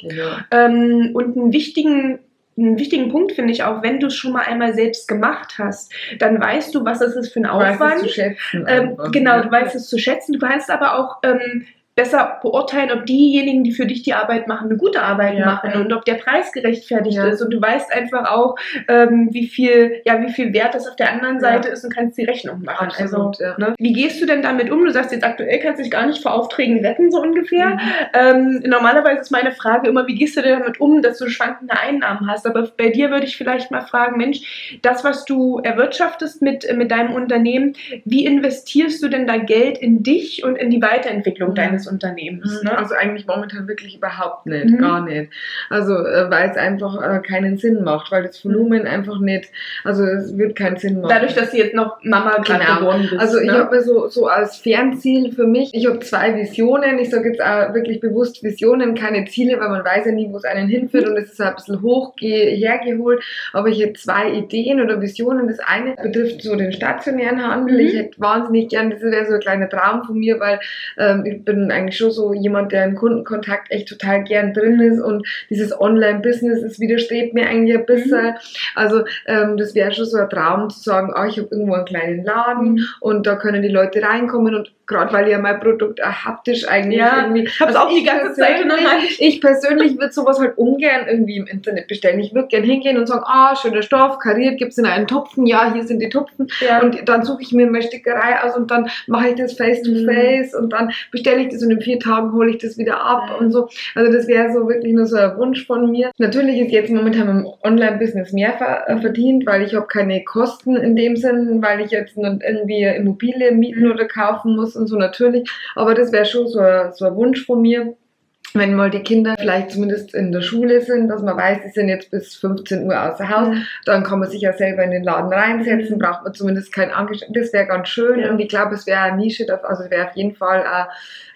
Ähm, und einen wichtigen einen wichtigen Punkt finde ich auch, wenn du es schon mal einmal selbst gemacht hast, dann weißt du, was das ist für ein Aufwand. Du weißt es zu schätzen. Ähm, genau, du weißt es zu schätzen. Du kannst aber auch ähm, besser beurteilen, ob diejenigen, die für dich die Arbeit machen, eine gute Arbeit ja, machen ja. und ob der Preis gerechtfertigt ja. ist. Und du weißt einfach auch, ähm, wie viel, ja, wie viel Wert das auf der anderen Seite ist und kannst die Rechnung machen. Absolut, also, ne? Wie gehst du denn damit um? Du sagst jetzt aktuell kannst du dich gar nicht vor Aufträgen retten, so ungefähr. Mhm. Ähm, normalerweise ist meine Frage immer, wie gehst du denn damit um, dass du schwankende Einnahmen hast? Aber bei dir würde ich vielleicht mal fragen, Mensch, das, was du erwirtschaftest mit, mit deinem Unternehmen, wie investierst du denn da Geld in dich und in die Weiterentwicklung mhm. deines des Unternehmens. Ne? Also eigentlich momentan wirklich überhaupt nicht, mhm. gar nicht. Also äh, weil es einfach äh, keinen Sinn macht, weil das Volumen mhm. einfach nicht, also es wird keinen Sinn machen. Dadurch, dass sie jetzt noch Mama gerade genau. geworden bist. Also ich ne? habe so, so als Fernziel für mich, ich habe zwei Visionen, ich sage jetzt auch wirklich bewusst Visionen, keine Ziele, weil man weiß ja nie, wo es einen hinführt mhm. und es ist ein bisschen hoch hergeholt, aber ich habe zwei Ideen oder Visionen. Das eine betrifft so den stationären Handel. Mhm. Ich hätte wahnsinnig gern, das wäre so ein kleiner Traum von mir, weil ähm, ich bin eigentlich schon so jemand, der im Kundenkontakt echt total gern drin ist und dieses Online-Business, es widerstrebt mir eigentlich ein bisschen. Mhm. Also ähm, das wäre schon so ein Traum zu sagen, oh, ich habe irgendwo einen kleinen Laden mhm. und da können die Leute reinkommen und gerade weil ja mein Produkt auch haptisch eigentlich ja, irgendwie. Ich habe es also auch die ganze Zeit Hand. Ich persönlich würde sowas halt ungern irgendwie im Internet bestellen. Ich würde gerne hingehen und sagen, ah, schöner Stoff, kariert, gibt es in einen Tupfen, ja, hier sind die Tupfen. Ja. Und dann suche ich mir meine Stickerei aus und dann mache ich das face to face mhm. und dann bestelle ich das und in vier Tagen hole ich das wieder ab mhm. und so. Also das wäre so wirklich nur so ein Wunsch von mir. Natürlich ist jetzt momentan im Online-Business mehr äh, verdient, weil ich habe keine Kosten in dem Sinn, weil ich jetzt irgendwie Immobilie mieten mhm. oder kaufen muss und so natürlich. Aber das wäre schon so so ein Wunsch von mir, wenn mal die Kinder vielleicht zumindest in der Schule sind, dass man weiß, die sind jetzt bis 15 Uhr außer Haus, mhm. dann kann man sich ja selber in den Laden reinsetzen, mhm. braucht man zumindest kein Angestellten. Das wäre ganz schön ja. und ich glaube, es wäre eine Nische, also wäre auf jeden Fall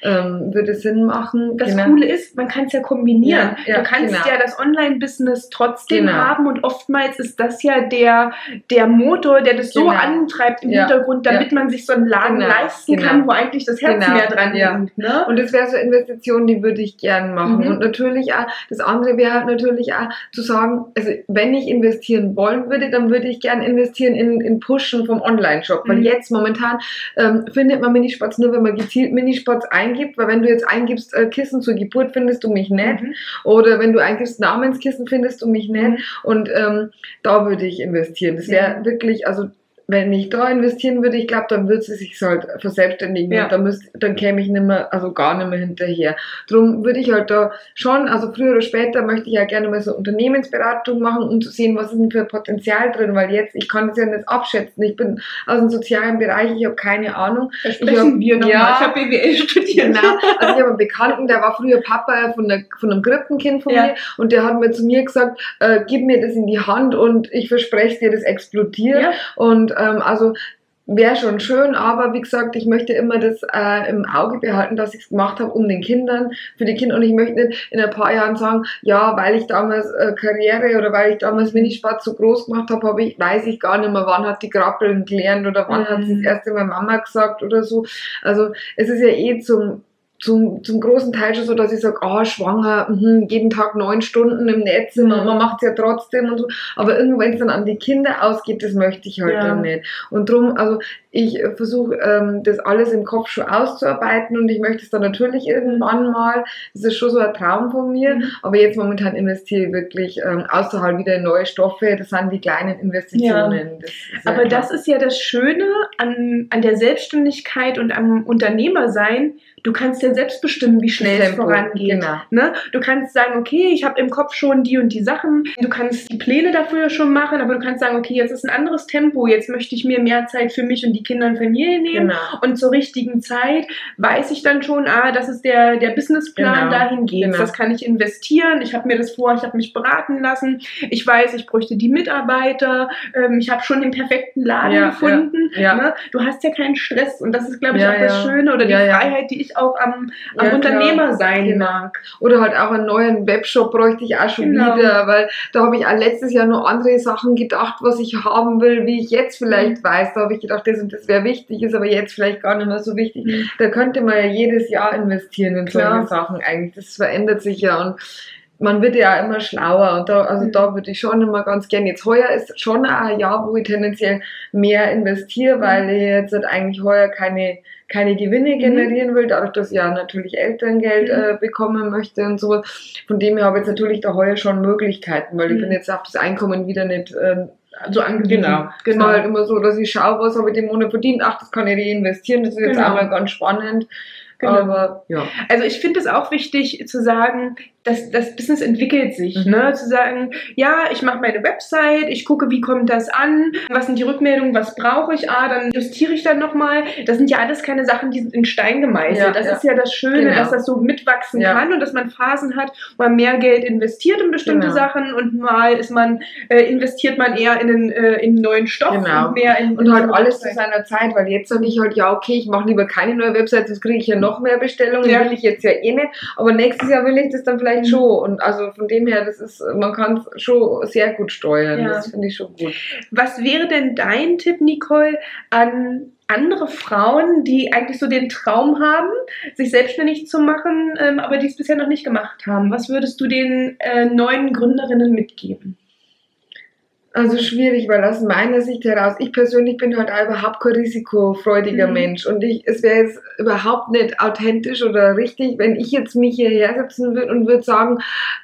ähm, würde Sinn machen. Das genau. Coole ist, man kann es ja kombinieren. Ja, ja, du kannst genau. ja das Online-Business trotzdem genau. haben und oftmals ist das ja der, der Motor, der das so genau. antreibt im ja. Hintergrund, damit man sich so einen Laden genau. leisten kann, genau. wo eigentlich das Herz mehr dran liegt. Ne? Und das wäre so Investition, die würde ich gern machen. Mhm. Und natürlich auch, das andere wäre halt natürlich auch zu sagen, also wenn ich investieren wollen würde, dann würde ich gern investieren in, in Pushen vom Online-Shop. Mhm. Weil jetzt momentan ähm, findet man Minispots nur, wenn man gezielt Minispots eingeht eingibt, weil wenn du jetzt eingibst äh, Kissen zur Geburt, findest du mich nicht. Mhm. Oder wenn du eingibst Namenskissen, findest du mich nicht. Mhm. Und ähm, da würde ich investieren. Das wäre wirklich, also wenn ich da investieren würde, ich glaube, dann würde sie sich halt verselbstständigen ja. und dann, müsst, dann käme ich nicht mehr, also gar nicht mehr hinterher. Darum würde ich halt da schon, also früher oder später möchte ich ja gerne mal so Unternehmensberatung machen, um zu sehen, was ist denn für Potenzial drin, weil jetzt, ich kann das ja nicht abschätzen. Ich bin aus dem sozialen Bereich, ich habe keine Ahnung. Da sprechen hab, wir nochmal. Ja, ich habe BWL studiert. Genau. Also ich habe einen Bekannten, der war früher Papa von, der, von einem Krippenkind von ja. mir und der hat mir zu mir gesagt, äh, gib mir das in die Hand und ich verspreche dir, das explodiert. Ja. Und ähm, also wäre schon schön, aber wie gesagt, ich möchte immer das äh, im Auge behalten, dass ich es gemacht habe, um den Kindern, für die Kinder. Und ich möchte nicht in ein paar Jahren sagen, ja, weil ich damals äh, Karriere oder weil ich damals Minisport so groß gemacht habe, habe ich, weiß ich gar nicht mehr, wann hat die Grappeln gelernt oder wann mhm. hat sie das erste Mal Mama gesagt oder so. Also es ist ja eh zum zum, zum großen Teil schon so, dass ich sage, ah, oh, schwanger, mh, jeden Tag neun Stunden im Netz, mhm. man, macht es ja trotzdem und so. Aber irgendwann, wenn es dann an die Kinder ausgeht, das möchte ich halt ja. dann nicht. Und darum, also ich versuche ähm, das alles im Kopf schon auszuarbeiten und ich möchte es dann natürlich irgendwann mal, das ist schon so ein Traum von mir, mhm. aber jetzt momentan investiere ich wirklich ähm, außerhalb wieder in neue Stoffe, das sind die kleinen Investitionen. Ja. Das aber klar. das ist ja das Schöne an, an der Selbstständigkeit und am Unternehmersein, Du kannst ja selbst bestimmen, wie schnell Tempo, es vorangeht. Genau. Ne? Du kannst sagen, okay, ich habe im Kopf schon die und die Sachen. Du kannst die Pläne dafür schon machen, aber du kannst sagen, okay, jetzt ist ein anderes Tempo. Jetzt möchte ich mir mehr Zeit für mich und die Kinder und Familie nehmen. Genau. Und zur richtigen Zeit weiß ich dann schon, ah, das ist der, der Businessplan, genau. dahin geht genau. Das kann ich investieren. Ich habe mir das vor, ich habe mich beraten lassen. Ich weiß, ich bräuchte die Mitarbeiter. Ähm, ich habe schon den perfekten Laden ja, gefunden. Ja, ja. Ne? Du hast ja keinen Stress und das ist, glaube ich, auch das Schöne oder die Freiheit, die ich auch am, am Unternehmer sein genau. mag. Oder halt auch einen neuen Webshop bräuchte ich auch schon genau. wieder, weil da habe ich letztes Jahr noch andere Sachen gedacht, was ich haben will, wie ich jetzt vielleicht mhm. weiß. Da habe ich gedacht, das und das wäre wichtig, ist aber jetzt vielleicht gar nicht mehr so wichtig. Mhm. Da könnte man ja jedes Jahr investieren in Klar. solche Sachen eigentlich. Das verändert sich ja und man wird ja immer schlauer und da, also mhm. da würde ich schon immer ganz gerne. Jetzt heuer ist schon ein Jahr, wo ich tendenziell mehr investiere, weil mhm. ich jetzt halt eigentlich heuer keine keine Gewinne mhm. generieren will, dadurch, dass ich ja natürlich Elterngeld mhm. äh, bekommen möchte und so. Von dem her habe ich jetzt natürlich da heuer schon Möglichkeiten, weil ich bin jetzt auf das Einkommen wieder nicht äh, so angewiesen. Genau, genau. Halt immer so, dass ich schaue, was habe ich den Monat verdient, ach, das kann ich reinvestieren, das ist jetzt genau. einmal ganz spannend. Genau. Aber, ja. Also ich finde es auch wichtig zu sagen, das, das Business entwickelt sich. Mhm. Ne? Zu sagen, ja, ich mache meine Website, ich gucke, wie kommt das an, was sind die Rückmeldungen, was brauche ich, ah, dann justiere ich dann nochmal. Das sind ja alles keine Sachen, die sind in Stein gemeißelt. Ja, das ja. ist ja das Schöne, genau. dass das so mitwachsen ja. kann und dass man Phasen hat, wo man mehr Geld investiert in bestimmte genau. Sachen und mal ist man, äh, investiert man eher in einen, äh, in einen neuen Stoff genau. und mehr in. Und halt alles zu seiner Zeit, weil jetzt sage ich halt, ja, okay, ich mache lieber keine neue Website, sonst kriege ich ja noch mehr Bestellungen, will ich jetzt ja eh nicht. Aber nächstes Jahr will ich das dann vielleicht vielleicht mhm. schon. Und also von dem her, das ist, man kann es schon sehr gut steuern. Ja. Das finde ich schon gut. Was wäre denn dein Tipp, Nicole, an andere Frauen, die eigentlich so den Traum haben, sich selbstständig zu machen, ähm, aber die es bisher noch nicht gemacht haben? Was würdest du den äh, neuen Gründerinnen mitgeben? Also schwierig, weil aus meiner Sicht heraus, ich persönlich bin halt auch überhaupt kein risikofreudiger mhm. Mensch und ich, es wäre jetzt überhaupt nicht authentisch oder richtig, wenn ich jetzt mich hierher setzen würde und würde sagen,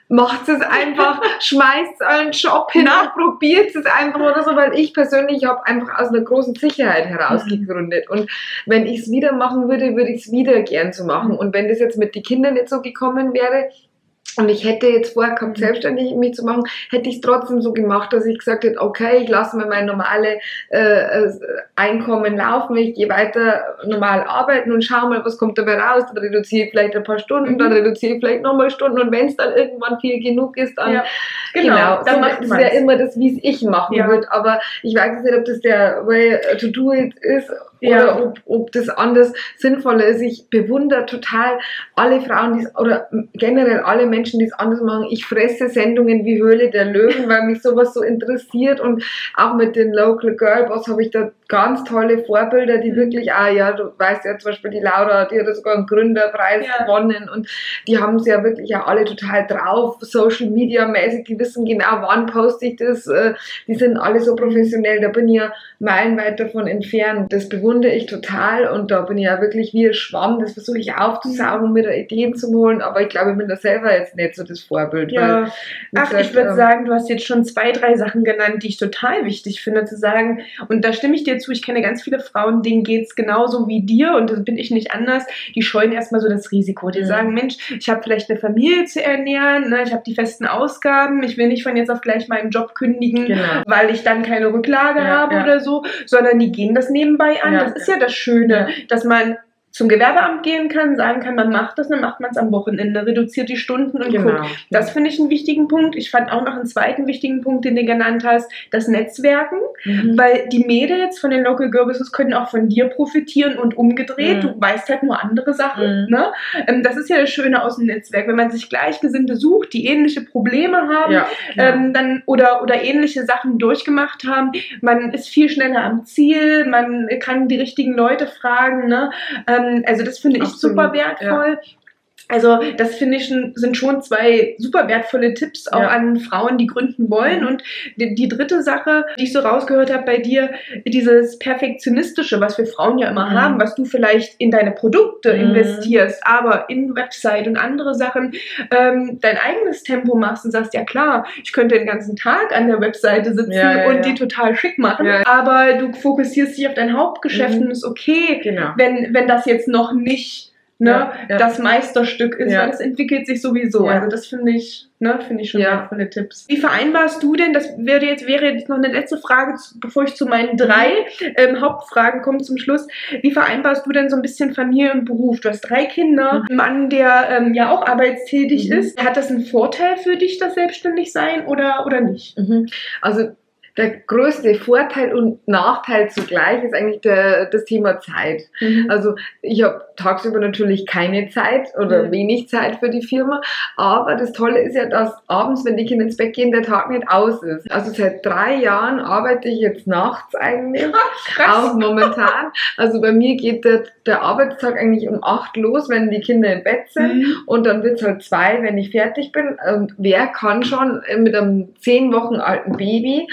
macht es einfach, [laughs] schmeißt euren Job hin, probiert es einfach oder so, weil ich persönlich habe einfach aus einer großen Sicherheit heraus mhm. gegründet und wenn ich es wieder machen würde, würde ich es wieder gern so machen mhm. und wenn das jetzt mit den Kindern nicht so gekommen wäre, und ich hätte jetzt vorgehabt, mhm. selbstständig mich zu machen, hätte ich es trotzdem so gemacht, dass ich gesagt hätte, okay, ich lasse mir mein normales äh, äh, Einkommen laufen, ich gehe weiter normal arbeiten und schaue mal, was kommt dabei raus, dann reduziere ich vielleicht ein paar Stunden, mhm. dann reduziere ich vielleicht nochmal Stunden und wenn es dann irgendwann viel genug ist, dann ja, genau, genau dann so, macht das wäre immer das, wie es ich machen ja. würde, aber ich weiß nicht, ob das der way to do it ist ja. oder ob, ob das anders sinnvoller ist. Ich bewundere total alle Frauen, die oder generell alle Menschen, die es anders machen. Ich fresse Sendungen wie Höhle der Löwen, weil mich sowas so interessiert. Und auch mit den Local Girl Boss habe ich da ganz tolle Vorbilder, die wirklich, ah ja, du weißt ja zum Beispiel die Laura, die hat sogar einen Gründerpreis ja. gewonnen. Und die haben es ja wirklich ja alle total drauf, Social Media mäßig, die wissen genau, wann poste ich das, äh, die sind alle so professionell, da bin ich ja meilenweit davon entfernt. Das bewundere ich total. Und da bin ich ja wirklich wie ein Schwamm, das versuche ich aufzusaugen, mir da Ideen zu holen, aber ich glaube, ich bin da selber jetzt nicht so das Vorbild. Ja. Weil, Ach, gesagt, ich würde ähm, sagen, du hast jetzt schon zwei, drei Sachen genannt, die ich total wichtig finde zu sagen und da stimme ich dir zu, ich kenne ganz viele Frauen, denen geht es genauso wie dir und das bin ich nicht anders. Die scheuen erstmal so das Risiko. Die mhm. sagen, Mensch, ich habe vielleicht eine Familie zu ernähren, ne? ich habe die festen Ausgaben, ich will nicht von jetzt auf gleich meinen Job kündigen, genau. weil ich dann keine Rücklage ja, habe ja. oder so, sondern die gehen das nebenbei an. Ja, das ist ja das Schöne, dass man zum Gewerbeamt gehen kann, sagen kann, man macht das, dann macht man es am Wochenende, reduziert die Stunden und genau. guckt. Das finde ich einen wichtigen Punkt. Ich fand auch noch einen zweiten wichtigen Punkt, den du genannt hast, das Netzwerken, mhm. weil die Mädels von den Local Girls können auch von dir profitieren und umgedreht. Mhm. Du weißt halt nur andere Sachen. Mhm. Ne? Ähm, das ist ja das Schöne aus dem Netzwerk, wenn man sich Gleichgesinnte sucht, die ähnliche Probleme haben, ja, ähm, dann oder oder ähnliche Sachen durchgemacht haben. Man ist viel schneller am Ziel, man kann die richtigen Leute fragen. Ne? Ähm, ähm, also das finde ich super wertvoll. Also das finde ich sind schon zwei super wertvolle Tipps auch ja. an Frauen, die gründen wollen. Und die, die, dritte Sache, die ich so rausgehört habe bei dir, dieses perfektionistische, was wir Frauen ja immer mhm. haben, was du vielleicht in deine Produkte mhm. investierst, aber in Website und andere Sachen ähm, dein eigenes Tempo machst und sagst, ja klar, ich könnte den ganzen Tag an der Webseite sitzen ja, ja, und die total schick machen, aber du fokussierst dich auf dein Hauptgeschäft mhm. und ist okay, genau. wenn, wenn das jetzt noch nicht ne, ja, ja. das Meisterstück ist, weil es entwickelt sich sowieso. Also das finde ich, ne, finde ich schon ja. wertvolle Tipps. Wie vereinbarst du denn, das wäre jetzt, wäre jetzt noch eine letzte Frage, bevor ich zu meinen drei ähm, Hauptfragen komme zum Schluss. Wie vereinbarst du denn so ein bisschen Familie und Beruf? Du hast drei Kinder, mhm. einen Mann, der ähm, ja auch arbeitstätig mhm. ist. Hat das einen Vorteil für dich, das Selbstständigsein oder, oder nicht? Mhm. Also der größte Vorteil und Nachteil zugleich ist eigentlich der, das Thema Zeit. Mhm. Also ich habe tagsüber natürlich keine Zeit oder mhm. wenig Zeit für die Firma, aber das Tolle ist ja, dass abends, wenn die Kinder ins Bett gehen, der Tag nicht aus ist. Also seit drei Jahren arbeite ich jetzt nachts eigentlich, [laughs] Krass. auch momentan. Also bei mir geht der, der Arbeitstag eigentlich um acht los, wenn die Kinder im Bett sind mhm. und dann wird es halt zwei, wenn ich fertig bin. Und wer kann schon mit einem zehn Wochen alten Baby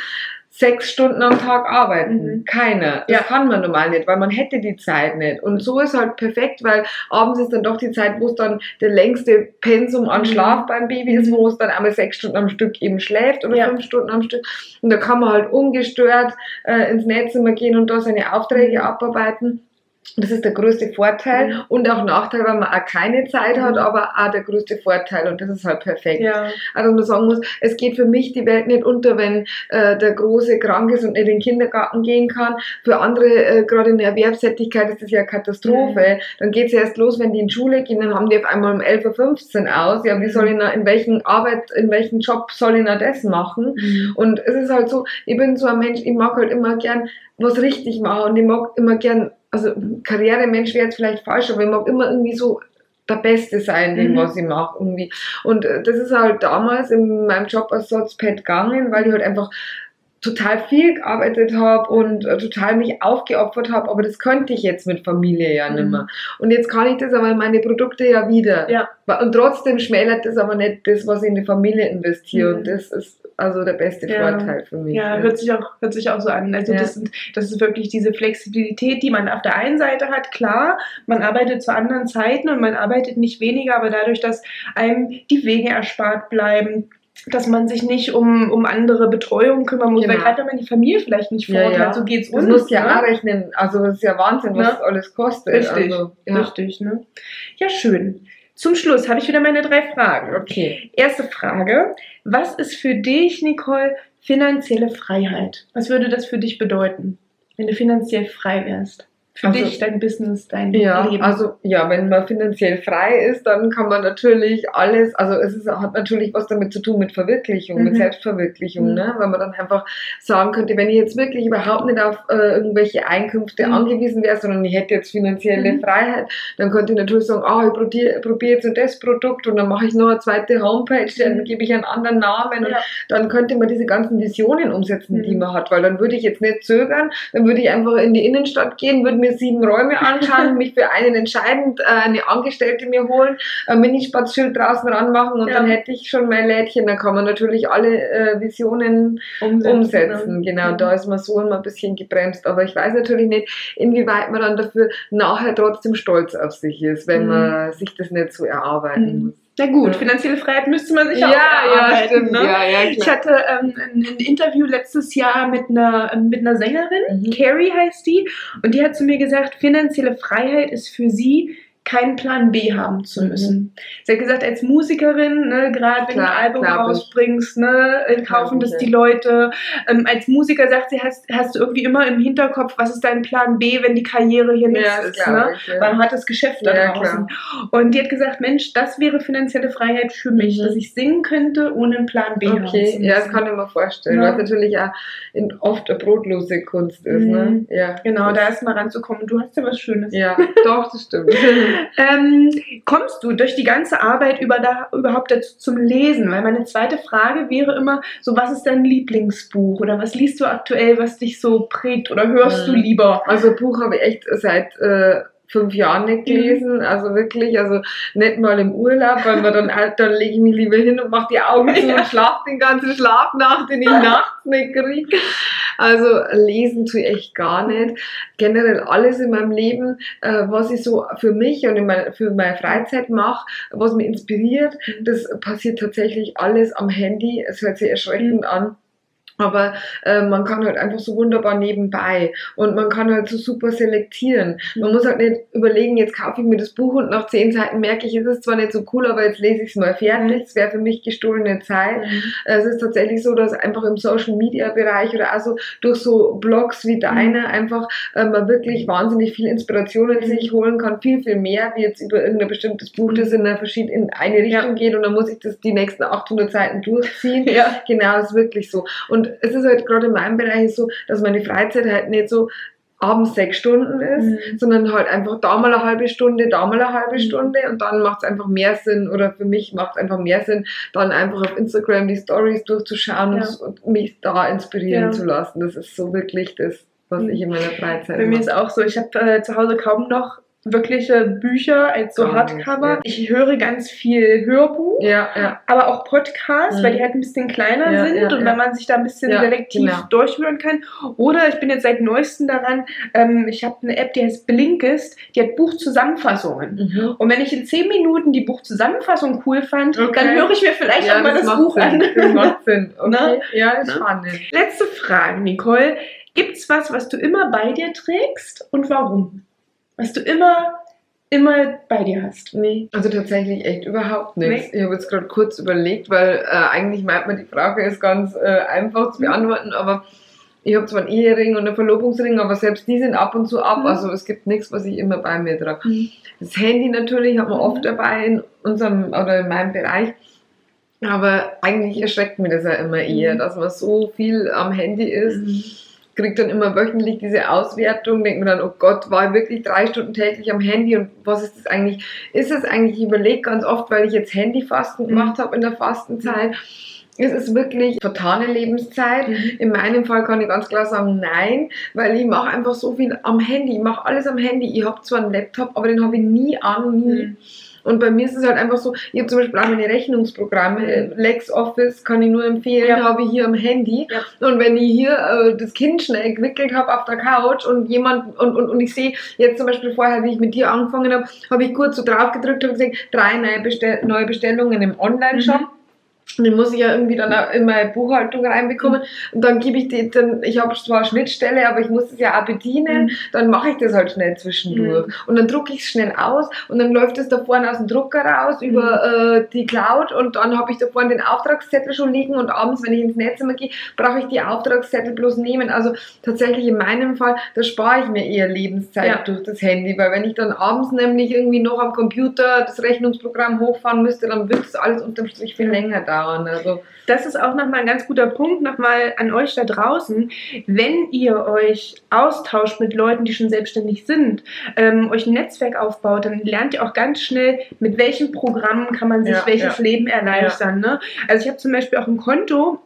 sechs Stunden am Tag arbeiten. Mhm. Keiner. Das ja. kann man normal nicht, weil man hätte die Zeit nicht. Und so ist halt perfekt, weil abends ist dann doch die Zeit, wo es dann der längste Pensum an mhm. Schlaf beim Baby ist, wo es dann einmal sechs Stunden am Stück eben schläft oder ja. fünf Stunden am Stück. Und da kann man halt ungestört äh, ins Netzzimmer gehen und da seine Aufträge mhm. abarbeiten. Das ist der größte Vorteil mhm. und auch Nachteil, weil man auch keine Zeit mhm. hat, aber auch der größte Vorteil und das ist halt perfekt. Ja. Also man sagen muss, es geht für mich die Welt nicht unter, wenn äh, der Große krank ist und nicht in den Kindergarten gehen kann. Für andere, äh, gerade in der Erwerbstätigkeit, ist das ja Katastrophe. Mhm. Dann geht es erst los, wenn die in Schule gehen, dann haben die auf einmal um 11.15 Uhr aus. Ja, wie soll ich noch, in welchen Arbeit, in welchem Job soll ich noch das machen? Mhm. Und es ist halt so, ich bin so ein Mensch, ich mag halt immer gern was richtig machen und ich mag immer gern also Karrieremensch wäre jetzt vielleicht falsch, aber ich mag immer irgendwie so der Beste sein, dem, mhm. was ich mache irgendwie. Und äh, das ist halt damals in meinem Job als Sotzpad gegangen, weil ich halt einfach total viel gearbeitet habe und äh, total mich aufgeopfert habe, aber das könnte ich jetzt mit Familie ja nicht mehr. Mhm. Und jetzt kann ich das aber in meine Produkte ja wieder. Ja. Und trotzdem schmälert das aber nicht das, was ich in die Familie investiere. Mhm. Und das ist also der beste ja. Vorteil für mich. Ja, ja, Hört, sich auch, hört sich auch so an. Also das, sind, das ist wirklich diese Flexibilität, die man auf der einen Seite hat. Klar, man arbeitet zu anderen Zeiten und man arbeitet nicht weniger, aber dadurch, dass einem die Wege erspart bleiben, dass man sich nicht um, um andere Betreuung kümmern muss, genau. weil gerade wenn man die Familie vielleicht nicht vor Ort ja, hat, so geht es uns. Du musst ja ne? rechnen, also das ist ja Wahnsinn, was ja. alles kostet. Richtig, also, ja. richtig. Ne? Ja, schön. Zum Schluss habe ich wieder meine drei Fragen. Okay. Erste Frage, was ist für dich, Nicole, finanzielle Freiheit? Was würde das für dich bedeuten, wenn du finanziell frei wärst? Für also, dich, dein Business, dein ja, Leben. Also ja, wenn man finanziell frei ist, dann kann man natürlich alles, also es ist, hat natürlich was damit zu tun mit Verwirklichung, mhm. mit Selbstverwirklichung, mhm. ne? weil man dann einfach sagen könnte, wenn ich jetzt wirklich überhaupt nicht auf äh, irgendwelche Einkünfte mhm. angewiesen wäre, sondern ich hätte jetzt finanzielle mhm. Freiheit, dann könnte ich natürlich sagen, ah, ich probiere probier jetzt das Produkt und dann mache ich noch eine zweite Homepage, dann mhm. gebe ich einen anderen Namen und dann könnte man diese ganzen Visionen umsetzen, die mhm. man hat, weil dann würde ich jetzt nicht zögern, dann würde ich einfach in die Innenstadt gehen, würde mir mir sieben Räume anschauen, mich für einen entscheidend äh, eine Angestellte mir holen, ein Minispatzschild draußen ranmachen und ja. dann hätte ich schon mein Lädchen. Dann kann man natürlich alle äh, Visionen umsetzen. umsetzen. Genau, da ist man so immer ein bisschen gebremst. Aber ich weiß natürlich nicht, inwieweit man dann dafür nachher trotzdem stolz auf sich ist, wenn mhm. man sich das nicht so erarbeiten mhm. Na gut, finanzielle Freiheit müsste man sich ja, auch ja, ja, stimmt. Ne? Ja, ja, ich hatte ähm, ein, ein, Interview letztes Jahr mit einer, mit einer Sängerin, mhm. Carrie heißt die, und die hat zu mir gesagt, finanzielle Freiheit ist für sie keinen Plan B haben zu mhm. müssen. Mhm. Sie hat gesagt, als Musikerin, ne, gerade wenn du ein Album rausbringst, ne, äh, kaufen das die Leute. Ähm, als Musiker sagt sie, hast, hast du irgendwie immer im Hinterkopf, was ist dein Plan B, wenn die Karriere hier nichts ja, ist. Ne? Ich, ja. Weil man hat das Geschäft da ja, draußen. Und die hat gesagt, Mensch, das wäre finanzielle Freiheit für mich, mhm. dass ich singen könnte, ohne einen Plan B okay. Ja, das kann ich mir vorstellen, ja. weil es natürlich auch oft eine brotlose Kunst ist. Ne? Mhm. Ne? Ja. Genau, da erst mal ranzukommen. Du hast ja was Schönes. Ja, doch, das stimmt. [laughs] ähm, kommst du durch die ganze Arbeit über da, überhaupt dazu zum Lesen? Weil meine zweite Frage wäre immer, so was ist dein Lieblingsbuch oder was liest du aktuell, was dich so prägt oder hörst mhm. du lieber? Also Buch habe ich echt seit äh, fünf Jahren nicht mhm. gelesen, also wirklich, also nicht mal im Urlaub, weil man dann [laughs] halt, dann lege ich mich lieber hin und mache die Augen zu [laughs] und schlafe den ganzen Schlaf nach, den ich [laughs] nachts nicht kriege. Also lesen tue ich echt gar nicht. Generell alles in meinem Leben, äh, was ich so für mich und mein, für meine Freizeit mache, was mich inspiriert, mhm. das passiert tatsächlich alles am Handy. Es hört sich erschreckend mhm. an. Aber äh, man kann halt einfach so wunderbar nebenbei und man kann halt so super selektieren. Man muss halt nicht überlegen, jetzt kaufe ich mir das Buch und nach zehn Seiten merke ich, es ist zwar nicht so cool, aber jetzt lese ich es mal fertig. Es wäre für mich gestohlene Zeit. Mhm. Es ist tatsächlich so, dass einfach im Social Media Bereich oder also durch so Blogs wie deine mhm. einfach äh, man wirklich wahnsinnig viel Inspirationen mhm. sich holen kann, viel, viel mehr, wie jetzt über irgendein bestimmtes Buch, das in eine, verschiedene, in eine Richtung ja. geht und dann muss ich das die nächsten 800 Seiten durchziehen. Ja. Genau, ist wirklich so. Und es ist halt gerade in meinem Bereich so, dass meine Freizeit halt nicht so abends sechs Stunden ist, mhm. sondern halt einfach da mal eine halbe Stunde, da mal eine halbe mhm. Stunde und dann macht es einfach mehr Sinn oder für mich macht es einfach mehr Sinn, dann einfach auf Instagram die Stories durchzuschauen ja. und mich da inspirieren ja. zu lassen. Das ist so wirklich das, was mhm. ich in meiner Freizeit mache. Bei mir ist auch so, ich habe äh, zu Hause kaum noch wirkliche Bücher als so Hardcover. Ich höre ganz viel Hörbuch, ja, ja. aber auch Podcasts, mhm. weil die halt ein bisschen kleiner ja, sind und wenn man sich da ein bisschen selektiv genau. durchhören kann. Oder ich bin jetzt seit neuestem daran, ähm, ich habe eine App, die heißt Blinkist, die hat Buchzusammenfassungen. Mhm. Und wenn ich in zehn Minuten die Buchzusammenfassung cool fand, okay. dann höre ich mir vielleicht auch mal das, das Buch Sinn. an. Das macht Sinn. [laughs] Okay. Ne? Ja, ist spannend. Letzte Frage, Nicole. Gibt es was, was du immer bei dir trägst und warum? Was du immer, immer bei dir hast? Nee, also tatsächlich echt überhaupt nichts. Nee. Ich habe jetzt gerade kurz überlegt, weil äh, eigentlich meint man, die Frage ist ganz äh, einfach zu beantworten, aber ich habe zwar einen Ehering und einen Verlobungsring, aber selbst die sind ab und zu ab. Mhm. Also es gibt nichts, was ich immer bei mir trage. Mhm. Das Handy natürlich hat man mhm. oft dabei in unserem oder in meinem Bereich. Aber eigentlich erschreckt mich das ja immer eher, mhm. dass man so viel am Handy ist. Kriege dann immer wöchentlich diese Auswertung, denke mir dann, oh Gott, war ich wirklich drei Stunden täglich am Handy und was ist das eigentlich? Ist es eigentlich, ich überlege ganz oft, weil ich jetzt Handyfasten mhm. gemacht habe in der Fastenzeit. Es ist wirklich vertane Lebenszeit. Mhm. In meinem Fall kann ich ganz klar sagen, nein, weil ich mache einfach so viel am Handy. Ich mache alles am Handy. Ich habe zwar einen Laptop, aber den habe ich nie an, nie. Mhm. Und bei mir ist es halt einfach so, ich habe zum Beispiel auch meine Rechnungsprogramme. LexOffice kann ich nur empfehlen, ja. habe ich hier am Handy. Ja. Und wenn ich hier äh, das Kind schnell gewickelt habe auf der Couch und jemand, und, und, und ich sehe jetzt zum Beispiel vorher, wie ich mit dir angefangen habe, habe ich kurz so drauf gedrückt und gesagt, drei neue, Bestell neue Bestellungen im Online-Shop. Mhm den muss ich ja irgendwie dann auch in meine Buchhaltung reinbekommen. Und dann gebe ich die, dann, ich habe zwar Schnittstelle, aber ich muss es ja auch bedienen. Mhm. Dann mache ich das halt schnell zwischendurch. Mhm. Und dann drucke ich es schnell aus und dann läuft es da vorne aus dem Drucker raus über mhm. äh, die Cloud und dann habe ich da vorne den Auftragszettel schon liegen und abends, wenn ich ins Netz immer gehe, brauche ich die Auftragszettel bloß nehmen. Also tatsächlich in meinem Fall, da spare ich mir eher Lebenszeit ja. durch das Handy, weil wenn ich dann abends nämlich irgendwie noch am Computer das Rechnungsprogramm hochfahren müsste, dann wird es alles unterm Strich viel länger dauern dauern. Also das ist auch nochmal ein ganz guter Punkt, nochmal an euch da draußen. Wenn ihr euch austauscht mit Leuten, die schon selbstständig sind, ähm, euch ein Netzwerk aufbaut, dann lernt ihr auch ganz schnell, mit welchen Programmen kann man sich ja, welches ja. Leben erleichtern. Ja. Ne? Also ich habe zum Beispiel auch ein Konto,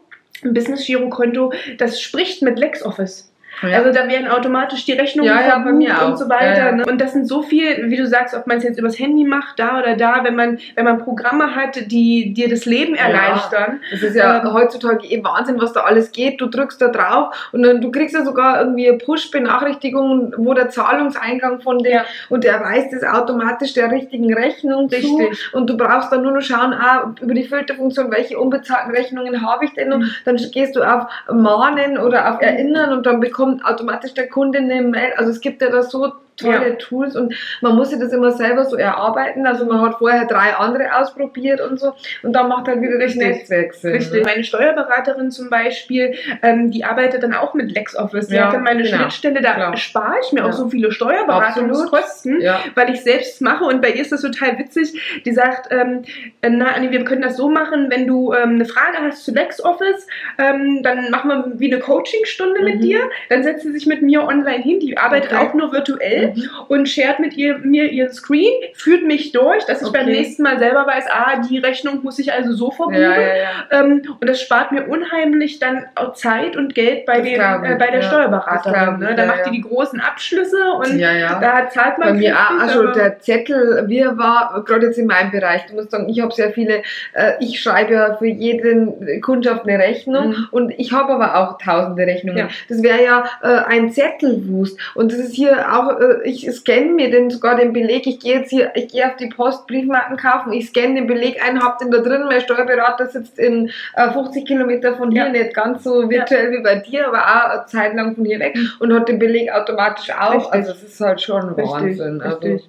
ein Business-Giro-Konto, das spricht mit LexOffice. Ja. Also da werden automatisch die Rechnungen ja, ja, bei und so weiter. Ne? Und das sind so viel, wie du sagst, ob man es jetzt übers Handy macht, da oder da, wenn man, wenn man Programme hat, die dir das Leben erleichtern. Das ist ja ähm, heutzutage eben Wahnsinn, was da alles geht. Du drückst da drauf und dann du kriegst ja sogar irgendwie Push-Benachrichtigungen, wo der Zahlungseingang von der und der weiß das automatisch der richtigen Rechnung Richtig. zu. Und du brauchst dann nur noch schauen, ah, über die Filterfunktion, welche unbezahlten Rechnungen habe ich denn noch. Mhm. Dann gehst du auf Mahnen oder auf Erinnern und dann bekommst bekommt automatisch der Kunde eine Mail. Also es gibt ja da so tolle ja. Tools und man muss sich das immer selber so erarbeiten. Also man hat vorher drei andere ausprobiert und so und dann macht halt wieder das Netzwerk Sinn. Richtig. Ne? Meine Steuerberaterin zum Beispiel, ähm, die arbeitet dann auch mit LexOffice. Die ja, hat dann meine genau. Schnittstelle, da Klar. spare ich mir ja. auch so viele Steuerberatungskosten, ja. weil ich selbst mache und bei ihr ist das total witzig. Die sagt, ähm, na Anni, wir können das so machen, wenn du ähm, eine Frage hast zu LexOffice, ähm, dann machen wir wie eine Coachingstunde mhm. mit dir, dann setzt sie sich mit mir online hin, die arbeitet okay. auch nur virtuell mhm. und shared mit ihr, mir ihren Screen, führt mich durch, dass ich okay. beim nächsten Mal selber weiß, ah, die Rechnung muss ich also so verbuchen. Ja, ja, ja. Ähm, und das spart mir unheimlich dann auch Zeit und Geld bei, den, äh, bei der Steuerberaterin. Ne? Da macht die die großen Abschlüsse und da zahlt man Bei mir auch, also der Zettel, wir war, gerade jetzt in meinem Bereich, du musst sagen, ich habe sehr viele, äh, ich schreibe ja für jeden Kundschaft eine Rechnung mhm. und ich habe aber auch tausende Rechnungen. Das wäre ja äh, ein Zettelwust und das ist hier auch äh, ich scanne mir den sogar den Beleg, ich gehe jetzt hier, ich gehe auf die Post Briefmarken kaufen, ich scanne den Beleg ein, hab den da drin, mein Steuerberater sitzt in äh, 50 Kilometer von hier, ja. nicht ganz so virtuell ja. wie bei dir, aber auch eine Zeit lang von hier weg und hat den Beleg automatisch auch. Richtig. Also es ist halt schon Richtig. Wahnsinn. Also,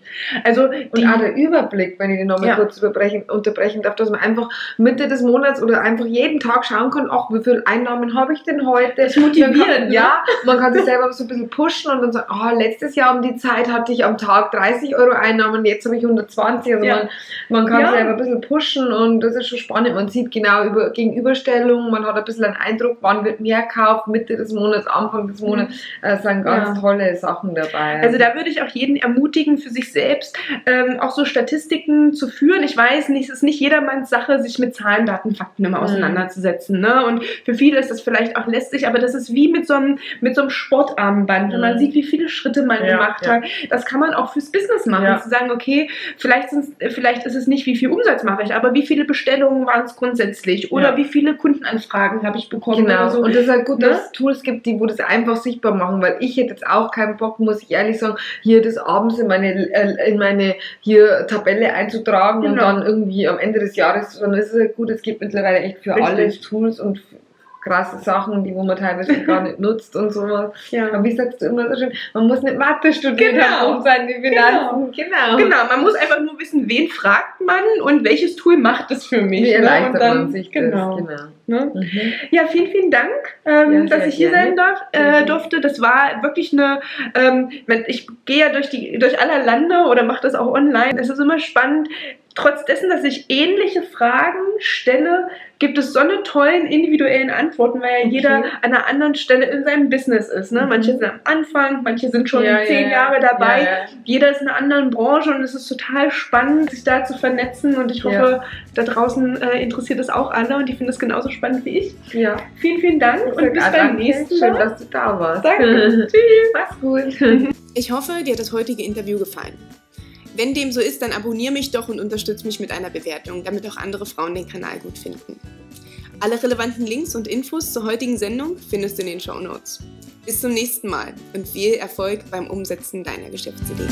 also und auch der Überblick, wenn ich den nochmal ja. kurz unterbrechen darf, dass man einfach Mitte des Monats oder einfach jeden Tag schauen kann, ach, wie viele Einnahmen habe ich denn heute? Das motivieren, ne? ja. Man kann sich selber so ein bisschen pushen und dann sagen, oh, letztes Jahr um die Zeit hatte ich am Tag 30 Euro Einnahmen, jetzt habe ich 120. Also ja. man, man kann ja. selber ein bisschen pushen und das ist schon spannend. Man sieht genau über Gegenüberstellungen, man hat ein bisschen einen Eindruck, wann wird mehr gekauft, Mitte des Monats, Anfang des Monats. Mhm. Es sind ganz ja. tolle Sachen dabei. Also da würde ich auch jeden ermutigen, für sich selbst ähm, auch so Statistiken zu führen. Ich weiß nicht, es ist nicht jedermanns Sache, sich mit Zahlen, Daten, Fakten immer mhm. auseinanderzusetzen. Ne? Und für viele ist das vielleicht auch lästig, aber das ist wie mit so einem, mit so einem Sportarmband, wenn man mhm. sieht, wie viele Schritte man gemacht Auftrag. Das kann man auch fürs Business machen. Ja. Zu sagen, okay, vielleicht, vielleicht ist es nicht, wie viel Umsatz mache ich, aber wie viele Bestellungen waren es grundsätzlich oder ja. wie viele Kundenanfragen habe ich bekommen. Genau. So. Und das ist halt gut, ne? dass es Tools gibt, die wo das einfach sichtbar machen, weil ich hätte jetzt auch keinen Bock, muss ich ehrlich sagen, hier das abends in meine, äh, in meine hier Tabelle einzutragen genau. und dann irgendwie am Ende des Jahres, sondern es ist halt gut, es gibt mittlerweile echt für Richtig. alles Tools und krasse Sachen, die wo man teilweise [laughs] gar nicht nutzt und sowas. Ja. Aber wie sagst du immer so schön, man muss nicht Mathe studieren, genau. um seine Finanzen. Genau. genau. genau. man muss einfach nur wissen, wen fragt man und welches Tool macht das für mich. Wie ne? erleichtert ne? dann, man sich genau. das. Genau. Ne? Mhm. Ja, vielen, vielen Dank, ähm, ja, dass ich hier gerne. sein darf, äh, durfte. Das war wirklich eine, ähm, ich gehe ja durch, die, durch alle Lande oder mache das auch online. Es ist immer spannend, trotz dessen, dass ich ähnliche Fragen stelle, gibt es so eine tollen individuellen Antworten, weil ja okay. jeder an einer anderen Stelle in seinem Business ist. Ne? Mhm. Manche sind am Anfang, manche sind schon ja, zehn ja, Jahre dabei. Jeder ist in einer anderen Branche und es ist total spannend, sich da zu vernetzen. Und ich hoffe, da draußen äh, interessiert es auch alle und die finden es genauso spannend wie ich. Ja. Vielen, vielen Dank und bis beim nächsten Mal. Schön, dass du da warst. Danke. [laughs] Tschüss. Mach's gut. [laughs] Ich hoffe, dir hat das heutige Interview gefallen. Wenn dem so ist, dann abonniere mich doch und unterstütze mich mit einer Bewertung, damit auch andere Frauen den Kanal gut finden. Alle relevanten Links und Infos zur heutigen Sendung findest du in den Show Notes. Bis zum nächsten Mal und viel Erfolg beim Umsetzen deiner Geschäftsidee.